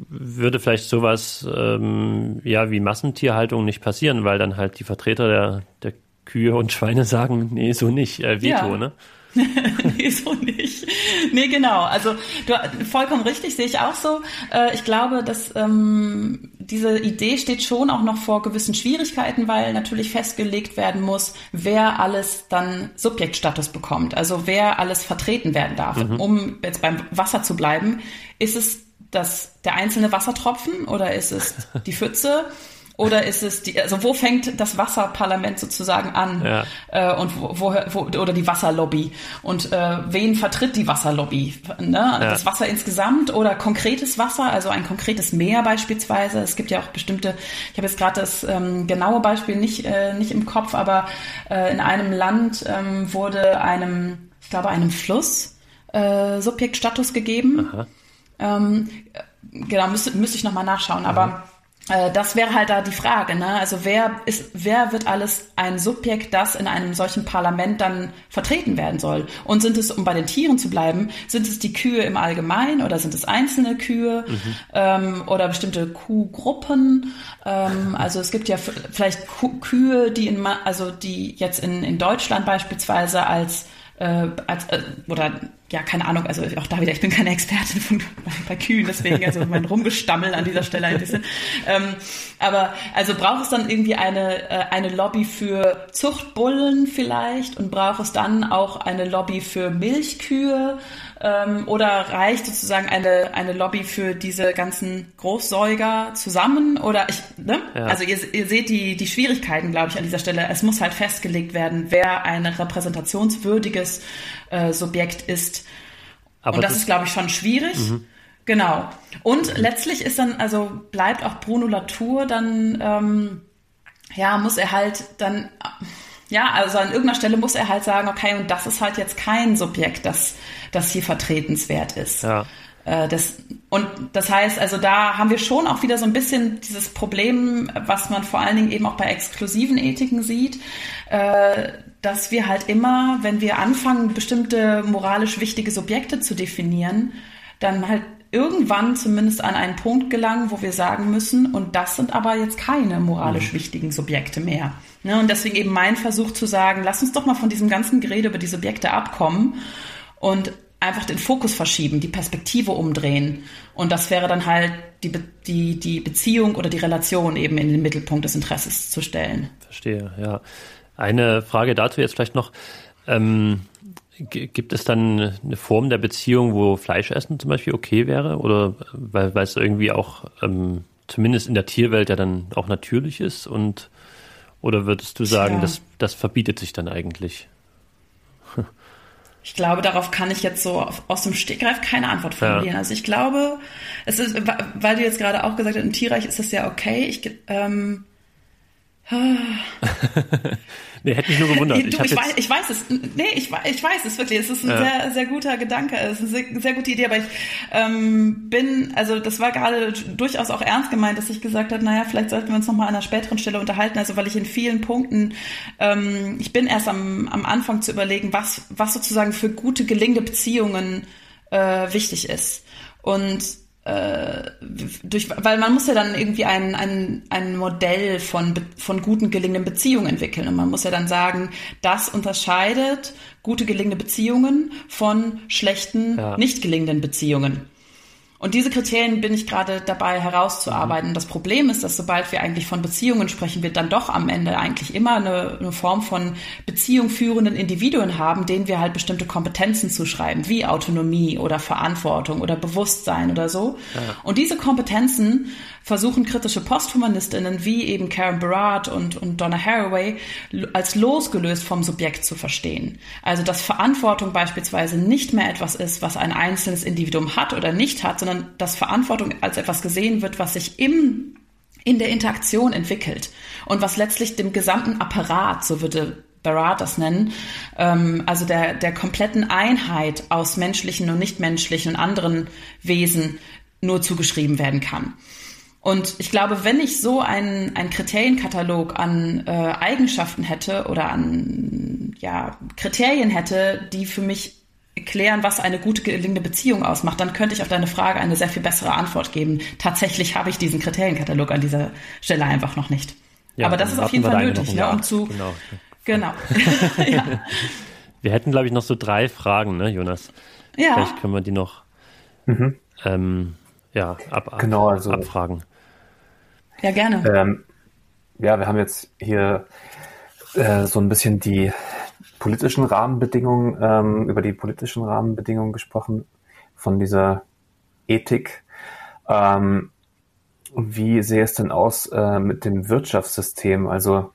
[SPEAKER 2] würde vielleicht sowas ähm, ja wie Massentierhaltung nicht passieren, weil dann halt die Vertreter der, der Kühe und Schweine sagen, nee, so nicht, äh, Veto, ja. ne? <laughs>
[SPEAKER 4] nee, so nicht. Nee, genau. Also du vollkommen richtig, sehe ich auch so. Äh, ich glaube, dass ähm, diese Idee steht schon auch noch vor gewissen Schwierigkeiten, weil natürlich festgelegt werden muss, wer alles dann Subjektstatus bekommt. Also wer alles vertreten werden darf. Mhm. Um jetzt beim Wasser zu bleiben, ist es das der einzelne Wassertropfen oder ist es die Pfütze? <laughs> Oder ist es die, also wo fängt das Wasserparlament sozusagen an? Ja. Äh, und wo, wo, wo, oder die Wasserlobby? Und äh, wen vertritt die Wasserlobby? Ne? Ja. Das Wasser insgesamt oder konkretes Wasser, also ein konkretes Meer beispielsweise. Es gibt ja auch bestimmte, ich habe jetzt gerade das ähm, genaue Beispiel nicht, äh, nicht im Kopf, aber äh, in einem Land ähm, wurde einem, ich glaube, einem Fluss äh, Subjektstatus gegeben. Aha. Ähm, genau, müsste, müsste ich nochmal nachschauen, aber äh, das wäre halt da die Frage, ne? Also wer ist, wer wird alles ein Subjekt, das in einem solchen Parlament dann vertreten werden soll? Und sind es, um bei den Tieren zu bleiben, sind es die Kühe im Allgemeinen oder sind es einzelne Kühe mhm. ähm, oder bestimmte Kuhgruppen? Ähm, also es gibt ja vielleicht Kühe, die in, also die jetzt in, in Deutschland beispielsweise als äh, als, äh, oder ja, keine Ahnung, also auch da wieder, ich bin keine Expertin von, <laughs> bei, Kühen, deswegen also mein Rumgestammel an dieser Stelle ein bisschen. Ähm, aber also braucht es dann irgendwie eine, äh, eine Lobby für Zuchtbullen vielleicht und braucht es dann auch eine Lobby für Milchkühe ähm, oder reicht sozusagen eine, eine Lobby für diese ganzen Großsäuger zusammen? Oder ich, ne? Ja. Also ihr, ihr seht die, die Schwierigkeiten, glaube ich, an dieser Stelle. Es muss halt festgelegt werden, wer ein repräsentationswürdiges äh, Subjekt ist. Aber Und das, das ist, glaube ich, schon schwierig. Mhm. Genau. Und mhm. letztlich ist dann, also bleibt auch Bruno Latour dann, ähm, ja, muss er halt dann, ja, also an irgendeiner Stelle muss er halt sagen, okay, und das ist halt jetzt kein Subjekt, das, das hier vertretenswert ist. Ja. Äh, das, und das heißt, also da haben wir schon auch wieder so ein bisschen dieses Problem, was man vor allen Dingen eben auch bei exklusiven Ethiken sieht, äh, dass wir halt immer, wenn wir anfangen, bestimmte moralisch wichtige Subjekte zu definieren, dann halt irgendwann zumindest an einen Punkt gelangen, wo wir sagen müssen, und das sind aber jetzt keine moralisch mhm. wichtigen Subjekte mehr. Ne? Und deswegen eben mein Versuch zu sagen, lass uns doch mal von diesem ganzen Gerede über die Subjekte abkommen und einfach den Fokus verschieben, die Perspektive umdrehen. Und das wäre dann halt die, Be die, die Beziehung oder die Relation eben in den Mittelpunkt des Interesses zu stellen.
[SPEAKER 2] Verstehe, ja. Eine Frage dazu jetzt vielleicht noch. Ähm, gibt es dann eine Form der Beziehung, wo Fleischessen zum Beispiel okay wäre? Oder weil, weil es irgendwie auch ähm, zumindest in der Tierwelt ja dann auch natürlich ist? Und oder würdest du sagen, ja. das, das verbietet sich dann eigentlich?
[SPEAKER 4] Ich glaube, darauf kann ich jetzt so aus dem Stegreif keine Antwort formulieren. Ja. Also ich glaube, es ist, weil du jetzt gerade auch gesagt hast, im Tierreich ist das ja okay. Ich, ähm, <laughs>
[SPEAKER 2] nee, hätte mich nur gewundert.
[SPEAKER 4] Du, ich, ich, weiß, ich weiß es. Nee, ich, ich weiß es wirklich. Es ist ein ja. sehr, sehr guter Gedanke. Es ist eine sehr, sehr gute Idee. Aber ich ähm, bin, also das war gerade durchaus auch ernst gemeint, dass ich gesagt habe, naja, vielleicht sollten wir uns nochmal an einer späteren Stelle unterhalten. Also weil ich in vielen Punkten, ähm, ich bin erst am, am Anfang zu überlegen, was, was sozusagen für gute, gelingende Beziehungen äh, wichtig ist. Und äh, durch, weil man muss ja dann irgendwie ein, ein, ein Modell von, von guten gelingenden Beziehungen entwickeln. Und man muss ja dann sagen, das unterscheidet gute gelingende Beziehungen von schlechten, ja. nicht gelingenden Beziehungen. Und diese Kriterien bin ich gerade dabei herauszuarbeiten. Mhm. Das Problem ist, dass sobald wir eigentlich von Beziehungen sprechen, wir dann doch am Ende eigentlich immer eine, eine Form von Beziehung führenden Individuen haben, denen wir halt bestimmte Kompetenzen zuschreiben, wie Autonomie oder Verantwortung oder Bewusstsein oder so. Ja. Und diese Kompetenzen versuchen kritische Posthumanistinnen wie eben Karen Barad und, und Donna Haraway als losgelöst vom Subjekt zu verstehen. Also dass Verantwortung beispielsweise nicht mehr etwas ist, was ein einzelnes Individuum hat oder nicht hat, sondern dass Verantwortung als etwas gesehen wird, was sich im in der Interaktion entwickelt und was letztlich dem gesamten Apparat, so würde Barat das nennen, ähm, also der, der kompletten Einheit aus menschlichen und nichtmenschlichen und anderen Wesen nur zugeschrieben werden kann. Und ich glaube, wenn ich so einen, einen Kriterienkatalog an äh, Eigenschaften hätte oder an ja, Kriterien hätte, die für mich klären, was eine gute gelingende Beziehung ausmacht, dann könnte ich auf deine Frage eine sehr viel bessere Antwort geben. Tatsächlich habe ich diesen Kriterienkatalog an dieser Stelle einfach noch nicht. Ja, Aber das ist auf jeden Fall nötig, ne, um zu. Genau. Genau. <laughs> <laughs>
[SPEAKER 2] ja. Wir hätten, glaube ich, noch so drei Fragen, ne, Jonas? Ja. Vielleicht können wir die noch mhm. ähm, ja, ab, ab, genau, also, abfragen.
[SPEAKER 4] Ja, gerne.
[SPEAKER 3] Ähm, ja, wir haben jetzt hier äh, so ein bisschen die politischen Rahmenbedingungen, ähm, über die politischen Rahmenbedingungen gesprochen von dieser Ethik. Ähm, wie sähe es denn aus äh, mit dem Wirtschaftssystem? Also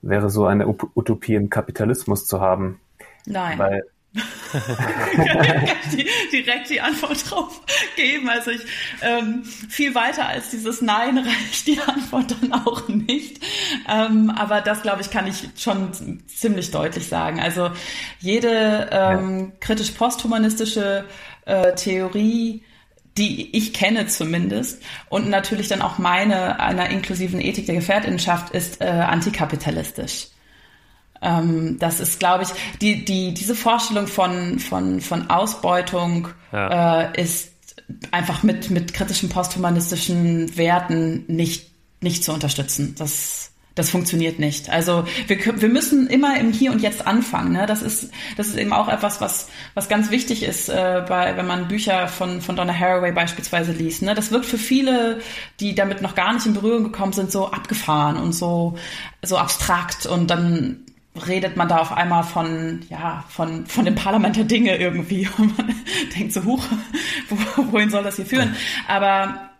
[SPEAKER 3] wäre so eine Utopie im Kapitalismus zu haben?
[SPEAKER 4] Nein.
[SPEAKER 3] Weil <laughs>
[SPEAKER 4] direkt die Antwort drauf geben. Also ich ähm, viel weiter als dieses Nein reicht die Antwort dann auch nicht. Ähm, aber das, glaube ich, kann ich schon ziemlich deutlich sagen. Also jede ähm, kritisch posthumanistische äh, Theorie die ich kenne zumindest und natürlich dann auch meine einer inklusiven Ethik der Gefährtinnenschaft ist äh, antikapitalistisch. Ähm, das ist, glaube ich, die, die, diese Vorstellung von, von, von Ausbeutung ja. äh, ist einfach mit, mit kritischen posthumanistischen Werten nicht, nicht zu unterstützen. Das, das funktioniert nicht. Also wir, wir müssen immer im Hier und Jetzt anfangen. Ne? Das ist das ist eben auch etwas, was was ganz wichtig ist, äh, bei, wenn man Bücher von von Donna Haraway beispielsweise liest. Ne? Das wirkt für viele, die damit noch gar nicht in Berührung gekommen sind, so abgefahren und so so abstrakt und dann redet man da auf einmal von, ja, von, von dem Parlament der Dinge irgendwie. <laughs> Und man denkt so, huch, wohin soll das hier führen? Aber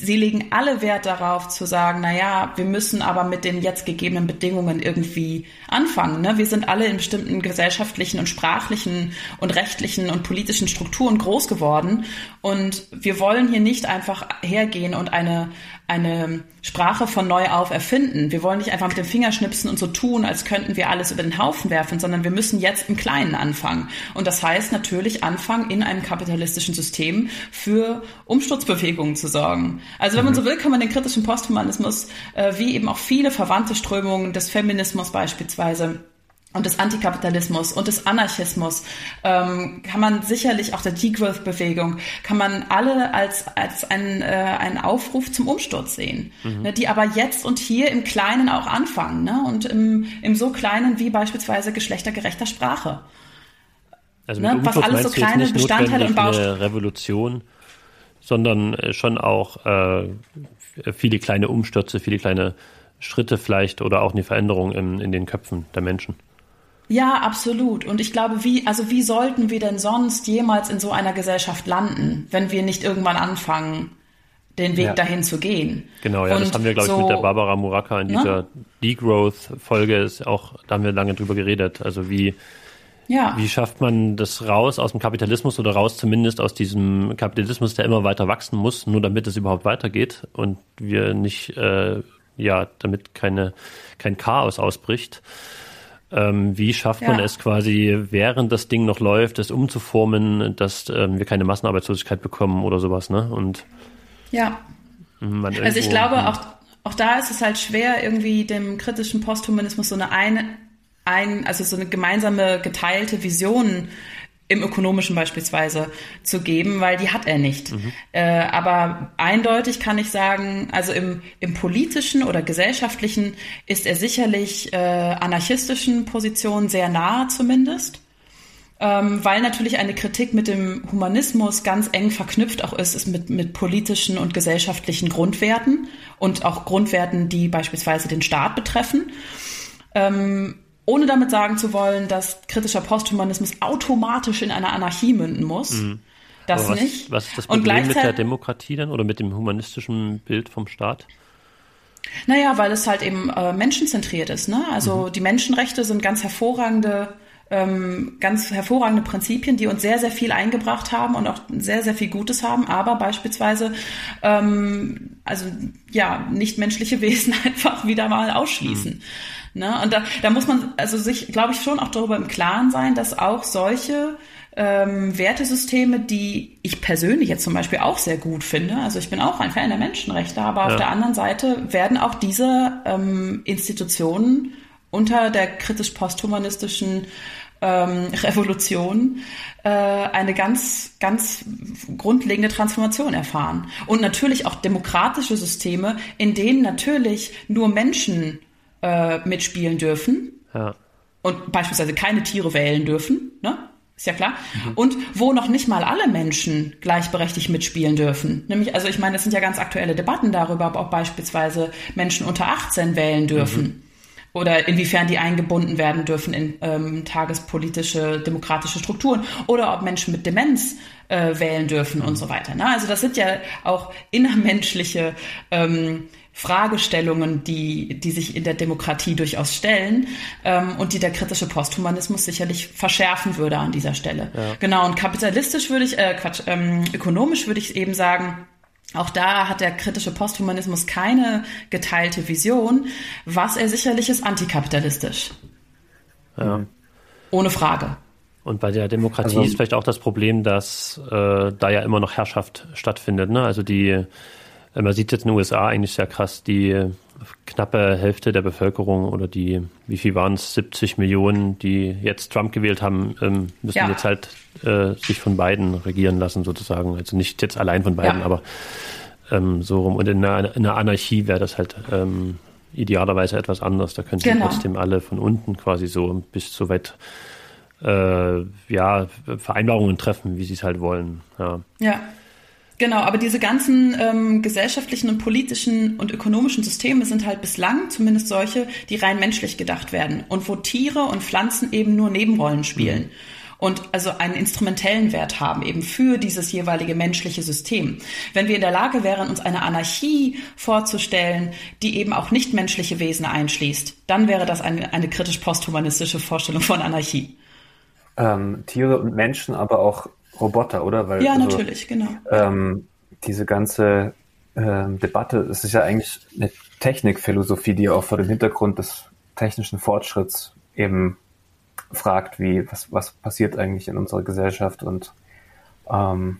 [SPEAKER 4] sie legen alle Wert darauf zu sagen, na ja, wir müssen aber mit den jetzt gegebenen Bedingungen irgendwie anfangen. Ne? Wir sind alle in bestimmten gesellschaftlichen und sprachlichen und rechtlichen und politischen Strukturen groß geworden und wir wollen hier nicht einfach hergehen und eine eine Sprache von neu auf erfinden. Wir wollen nicht einfach mit dem Finger schnipsen und so tun, als könnten wir alles über den Haufen werfen, sondern wir müssen jetzt im Kleinen anfangen. Und das heißt natürlich anfangen, in einem kapitalistischen System für Umsturzbewegungen zu sorgen. Also wenn man so will, kann man den kritischen Posthumanismus, äh, wie eben auch viele verwandte Strömungen des Feminismus beispielsweise, und des Antikapitalismus und des Anarchismus ähm, kann man sicherlich auch der Degrowth-Bewegung kann man alle als als ein, äh, einen Aufruf zum Umsturz sehen, mhm. ne, die aber jetzt und hier im Kleinen auch anfangen ne, und im, im so Kleinen wie beispielsweise geschlechtergerechter Sprache.
[SPEAKER 2] Also ne, was alles so kleine Bestandteile und Bausteine. Eine Revolution, sondern äh, schon auch äh, viele kleine Umstürze, viele kleine Schritte vielleicht oder auch eine Veränderung in, in den Köpfen der Menschen.
[SPEAKER 4] Ja, absolut. Und ich glaube, wie, also wie sollten wir denn sonst jemals in so einer Gesellschaft landen, wenn wir nicht irgendwann anfangen, den Weg ja. dahin zu gehen.
[SPEAKER 2] Genau, ja, und das haben wir, glaube so, ich, mit der Barbara Muraka in dieser ne? Degrowth-Folge ist auch, da haben wir lange drüber geredet. Also wie, ja. wie schafft man das raus aus dem Kapitalismus oder raus zumindest aus diesem Kapitalismus, der immer weiter wachsen muss, nur damit es überhaupt weitergeht und wir nicht, äh, ja, damit keine, kein Chaos ausbricht. Ähm, wie schafft man ja. es quasi, während das Ding noch läuft, es umzuformen, dass ähm, wir keine Massenarbeitslosigkeit bekommen oder sowas, ne? Und
[SPEAKER 4] ja. Also ich glaube, auch, auch da ist es halt schwer, irgendwie dem kritischen Posthumanismus so eine ein, ein, also so eine gemeinsame geteilte Vision im ökonomischen beispielsweise zu geben, weil die hat er nicht. Mhm. Äh, aber eindeutig kann ich sagen, also im, im politischen oder gesellschaftlichen ist er sicherlich äh, anarchistischen Positionen sehr nahe zumindest. Ähm, weil natürlich eine Kritik mit dem Humanismus ganz eng verknüpft auch ist, ist mit, mit politischen und gesellschaftlichen Grundwerten und auch Grundwerten, die beispielsweise den Staat betreffen. Ähm, ohne damit sagen zu wollen, dass kritischer Posthumanismus automatisch in eine Anarchie münden muss. Mhm. Das
[SPEAKER 2] was,
[SPEAKER 4] nicht.
[SPEAKER 2] Was ist das Problem mit der Demokratie dann oder mit dem humanistischen Bild vom Staat?
[SPEAKER 4] Naja, weil es halt eben äh, menschenzentriert ist. Ne? Also mhm. die Menschenrechte sind ganz hervorragende ähm, ganz hervorragende Prinzipien, die uns sehr, sehr viel eingebracht haben und auch sehr, sehr viel Gutes haben, aber beispielsweise ähm, also ja, nichtmenschliche <laughs> Wesen einfach wieder mal ausschließen. Mhm. Ne? Und da, da muss man also sich, glaube ich, schon auch darüber im Klaren sein, dass auch solche ähm, Wertesysteme, die ich persönlich jetzt zum Beispiel auch sehr gut finde. Also ich bin auch ein Fan der Menschenrechte, aber ja. auf der anderen Seite werden auch diese ähm, Institutionen unter der kritisch-posthumanistischen ähm, Revolution äh, eine ganz, ganz grundlegende Transformation erfahren. Und natürlich auch demokratische Systeme, in denen natürlich nur Menschen äh, mitspielen dürfen. Ja. Und beispielsweise keine Tiere wählen dürfen. Ne? Ist ja klar. Mhm. Und wo noch nicht mal alle Menschen gleichberechtigt mitspielen dürfen. Nämlich, also ich meine, es sind ja ganz aktuelle Debatten darüber, ob auch beispielsweise Menschen unter 18 wählen dürfen. Mhm. Oder inwiefern die eingebunden werden dürfen in ähm, tagespolitische, demokratische Strukturen. Oder ob Menschen mit Demenz äh, wählen dürfen und so weiter. Ne? Also das sind ja auch innermenschliche ähm, Fragestellungen, die, die sich in der Demokratie durchaus stellen ähm, und die der kritische Posthumanismus sicherlich verschärfen würde an dieser Stelle. Ja. Genau, und kapitalistisch würde ich, äh, Quatsch, ähm, ökonomisch würde ich eben sagen, auch da hat der kritische Posthumanismus keine geteilte Vision. Was er sicherlich ist, antikapitalistisch. Ja. Ohne Frage.
[SPEAKER 2] Und bei der Demokratie also, ist vielleicht auch das Problem, dass äh, da ja immer noch Herrschaft stattfindet. Ne? Also die man sieht jetzt in den USA eigentlich sehr krass, die knappe Hälfte der Bevölkerung oder die, wie viel waren es, 70 Millionen, die jetzt Trump gewählt haben, ähm, müssen ja. jetzt halt äh, sich von beiden regieren lassen sozusagen. Also nicht jetzt allein von beiden, ja. aber ähm, so rum. Und in einer, in einer Anarchie wäre das halt ähm, idealerweise etwas anders. Da könnten genau. trotzdem alle von unten quasi so bis so weit äh, ja, Vereinbarungen treffen, wie sie es halt wollen. Ja.
[SPEAKER 4] ja. Genau, aber diese ganzen ähm, gesellschaftlichen und politischen und ökonomischen Systeme sind halt bislang zumindest solche, die rein menschlich gedacht werden und wo Tiere und Pflanzen eben nur Nebenrollen spielen. Mhm. Und also einen instrumentellen Wert haben, eben für dieses jeweilige menschliche System. Wenn wir in der Lage wären, uns eine Anarchie vorzustellen, die eben auch nicht menschliche Wesen einschließt, dann wäre das eine, eine kritisch posthumanistische Vorstellung von Anarchie.
[SPEAKER 3] Ähm, Tiere und Menschen, aber auch Roboter, oder?
[SPEAKER 4] Weil, ja, also, natürlich, genau.
[SPEAKER 3] Ähm, diese ganze ähm, Debatte, es ist ja eigentlich eine Technikphilosophie, die auch vor dem Hintergrund des technischen Fortschritts eben fragt, wie, was, was passiert eigentlich in unserer Gesellschaft und ähm,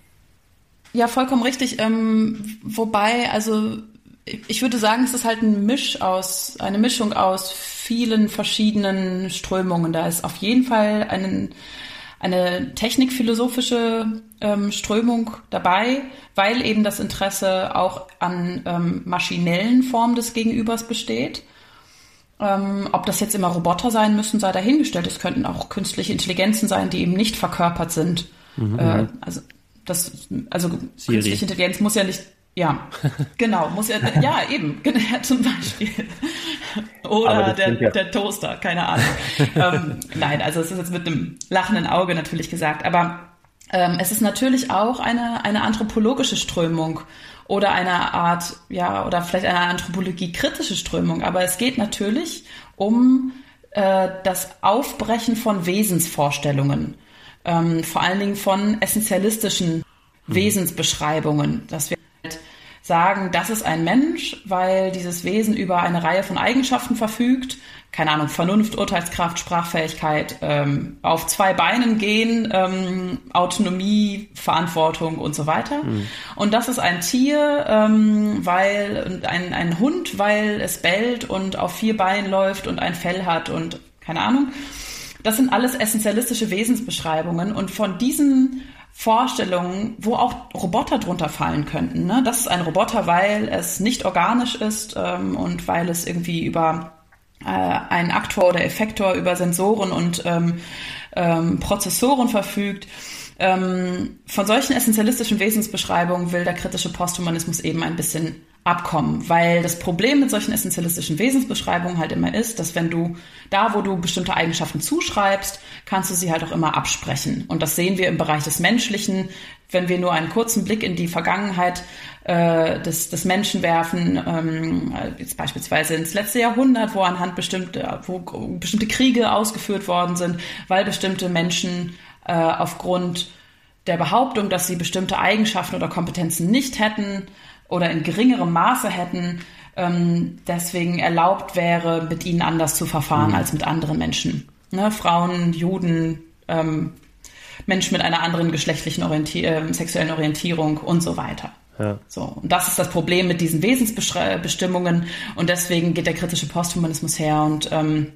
[SPEAKER 4] ja, vollkommen richtig. Ähm, wobei, also ich würde sagen, es ist halt ein Misch aus, eine Mischung aus vielen verschiedenen Strömungen. Da ist auf jeden Fall einen, eine technikphilosophische ähm, Strömung dabei, weil eben das Interesse auch an ähm, maschinellen Formen des Gegenübers besteht. Ähm, ob das jetzt immer Roboter sein müssen, sei dahingestellt. Es könnten auch künstliche Intelligenzen sein, die eben nicht verkörpert sind. Mhm. Äh, also das, also Siri. künstliche Intelligenz muss ja nicht ja, genau, muss ja, ja eben, <laughs> zum Beispiel. Oder der, ja. der Toaster, keine Ahnung. ähm, nein, also es ist jetzt mit einem lachenden Auge natürlich gesagt, aber ähm, es ist natürlich auch eine, eine anthropologische Strömung oder eine Art, ja, oder vielleicht eine Anthropologie-kritische Strömung, aber es geht natürlich um äh, das Aufbrechen von Wesensvorstellungen, ähm, vor allen Dingen von essentialistischen mhm. Wesensbeschreibungen, dass wir sagen, das ist ein Mensch, weil dieses Wesen über eine Reihe von Eigenschaften verfügt. Keine Ahnung, Vernunft, Urteilskraft, Sprachfähigkeit, ähm, auf zwei Beinen gehen, ähm, Autonomie, Verantwortung und so weiter. Mhm. Und das ist ein Tier, ähm, weil ein, ein Hund, weil es bellt und auf vier Beinen läuft und ein Fell hat und keine Ahnung. Das sind alles essentialistische Wesensbeschreibungen und von diesen Vorstellungen, wo auch Roboter drunter fallen könnten. Ne? Das ist ein Roboter, weil es nicht organisch ist ähm, und weil es irgendwie über äh, einen Aktor oder Effektor, über Sensoren und ähm, ähm, Prozessoren verfügt. Ähm, von solchen essentialistischen Wesensbeschreibungen will der kritische Posthumanismus eben ein bisschen abkommen, weil das Problem mit solchen essentialistischen Wesensbeschreibungen halt immer ist, dass wenn du da, wo du bestimmte Eigenschaften zuschreibst, kannst du sie halt auch immer absprechen. Und das sehen wir im Bereich des Menschlichen, wenn wir nur einen kurzen Blick in die Vergangenheit äh, des, des Menschen werfen, ähm, jetzt beispielsweise ins letzte Jahrhundert, wo anhand bestimmte, wo bestimmte Kriege ausgeführt worden sind, weil bestimmte Menschen äh, aufgrund der Behauptung, dass sie bestimmte Eigenschaften oder Kompetenzen nicht hätten, oder in geringerem Maße hätten, ähm, deswegen erlaubt wäre, mit ihnen anders zu verfahren mhm. als mit anderen Menschen. Ne? Frauen, Juden, ähm, Menschen mit einer anderen geschlechtlichen Orientier äh, sexuellen Orientierung und so weiter. Ja. So, und das ist das Problem mit diesen Wesensbestimmungen und deswegen geht der kritische Posthumanismus her und ähm,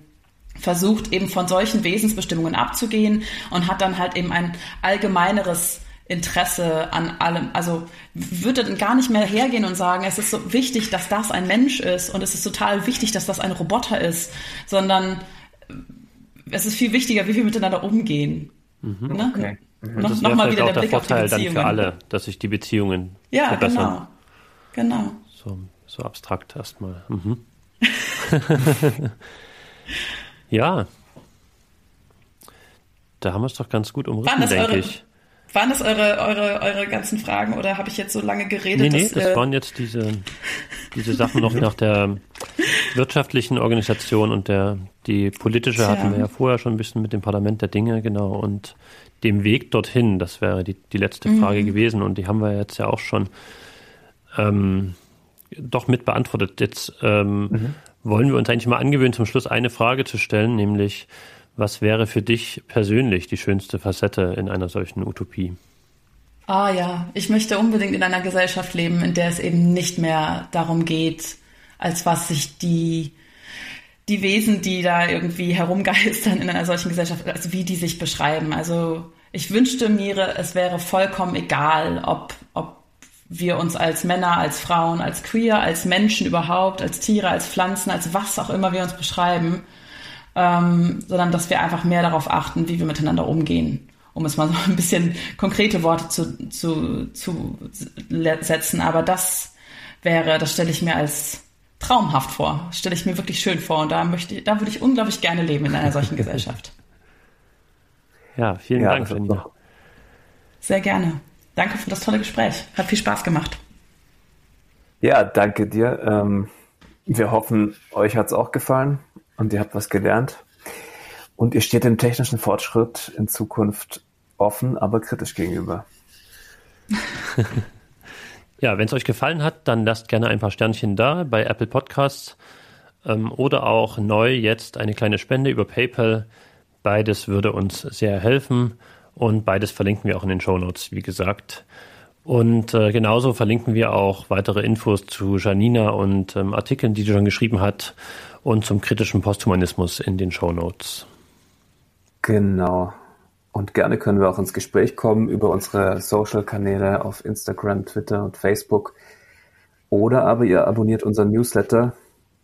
[SPEAKER 4] versucht eben von solchen Wesensbestimmungen abzugehen und hat dann halt eben ein allgemeineres Interesse an allem. Also würde dann gar nicht mehr hergehen und sagen, es ist so wichtig, dass das ein Mensch ist und es ist total wichtig, dass das ein Roboter ist, sondern es ist viel wichtiger, wie wir miteinander umgehen.
[SPEAKER 2] Mhm, ne? okay. Mhm. Noch, das noch mal wieder der, der Blick Vorteil auf die Beziehungen. dann für alle, dass sich die Beziehungen ja, verbessern.
[SPEAKER 4] Genau. genau.
[SPEAKER 2] So, so abstrakt erstmal. Mhm. <laughs> ja. Da haben wir es doch ganz gut umrissen, denke ich.
[SPEAKER 4] Waren das eure, eure, eure ganzen Fragen oder habe ich jetzt so lange geredet?
[SPEAKER 2] Nee, nee, dass, das äh, waren jetzt diese, diese Sachen noch nach der wirtschaftlichen Organisation und der, die politische hatten wir ja vorher schon ein bisschen mit dem Parlament der Dinge, genau, und dem Weg dorthin, das wäre die, die letzte mhm. Frage gewesen und die haben wir jetzt ja auch schon ähm, doch mit beantwortet. Jetzt ähm, mhm. wollen wir uns eigentlich mal angewöhnen, zum Schluss eine Frage zu stellen, nämlich was wäre für dich persönlich die schönste Facette in einer solchen Utopie?
[SPEAKER 4] Ah ja, ich möchte unbedingt in einer Gesellschaft leben, in der es eben nicht mehr darum geht, als was sich die, die Wesen, die da irgendwie herumgeistern in einer solchen Gesellschaft, also wie die sich beschreiben. Also ich wünschte mir, es wäre vollkommen egal, ob, ob wir uns als Männer, als Frauen, als queer, als Menschen überhaupt, als Tiere, als Pflanzen, als was auch immer wir uns beschreiben, ähm, sondern dass wir einfach mehr darauf achten, wie wir miteinander umgehen. Um es mal so <laughs> ein bisschen konkrete Worte zu, zu, zu setzen. Aber das wäre, das stelle ich mir als traumhaft vor. Stelle ich mir wirklich schön vor. Und da möchte, da würde ich unglaublich gerne leben in einer solchen <laughs> Gesellschaft.
[SPEAKER 2] Ja, vielen ja, Dank, Janina.
[SPEAKER 4] Sehr gerne. Danke für das tolle Gespräch. Hat viel Spaß gemacht.
[SPEAKER 3] Ja, danke dir. Ähm, wir hoffen, euch hat es auch gefallen und ihr habt was gelernt. Und ihr steht dem technischen Fortschritt in Zukunft offen, aber kritisch gegenüber. <laughs>
[SPEAKER 2] ja, wenn es euch gefallen hat, dann lasst gerne ein paar Sternchen da bei Apple Podcasts ähm, oder auch neu jetzt eine kleine Spende über PayPal. Beides würde uns sehr helfen und beides verlinken wir auch in den Show Notes, wie gesagt. Und äh, genauso verlinken wir auch weitere Infos zu Janina und ähm, Artikeln, die sie schon geschrieben hat und zum kritischen Posthumanismus in den Show Notes.
[SPEAKER 3] Genau. Und gerne können wir auch ins Gespräch kommen über unsere Social-Kanäle auf Instagram, Twitter und Facebook. Oder aber ihr abonniert unseren Newsletter.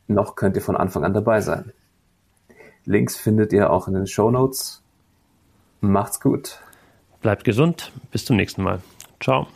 [SPEAKER 3] Noch könnt ihr von Anfang an dabei sein. Links findet ihr auch in den Show Notes. Macht's gut.
[SPEAKER 2] Bleibt gesund. Bis zum nächsten Mal. Ciao.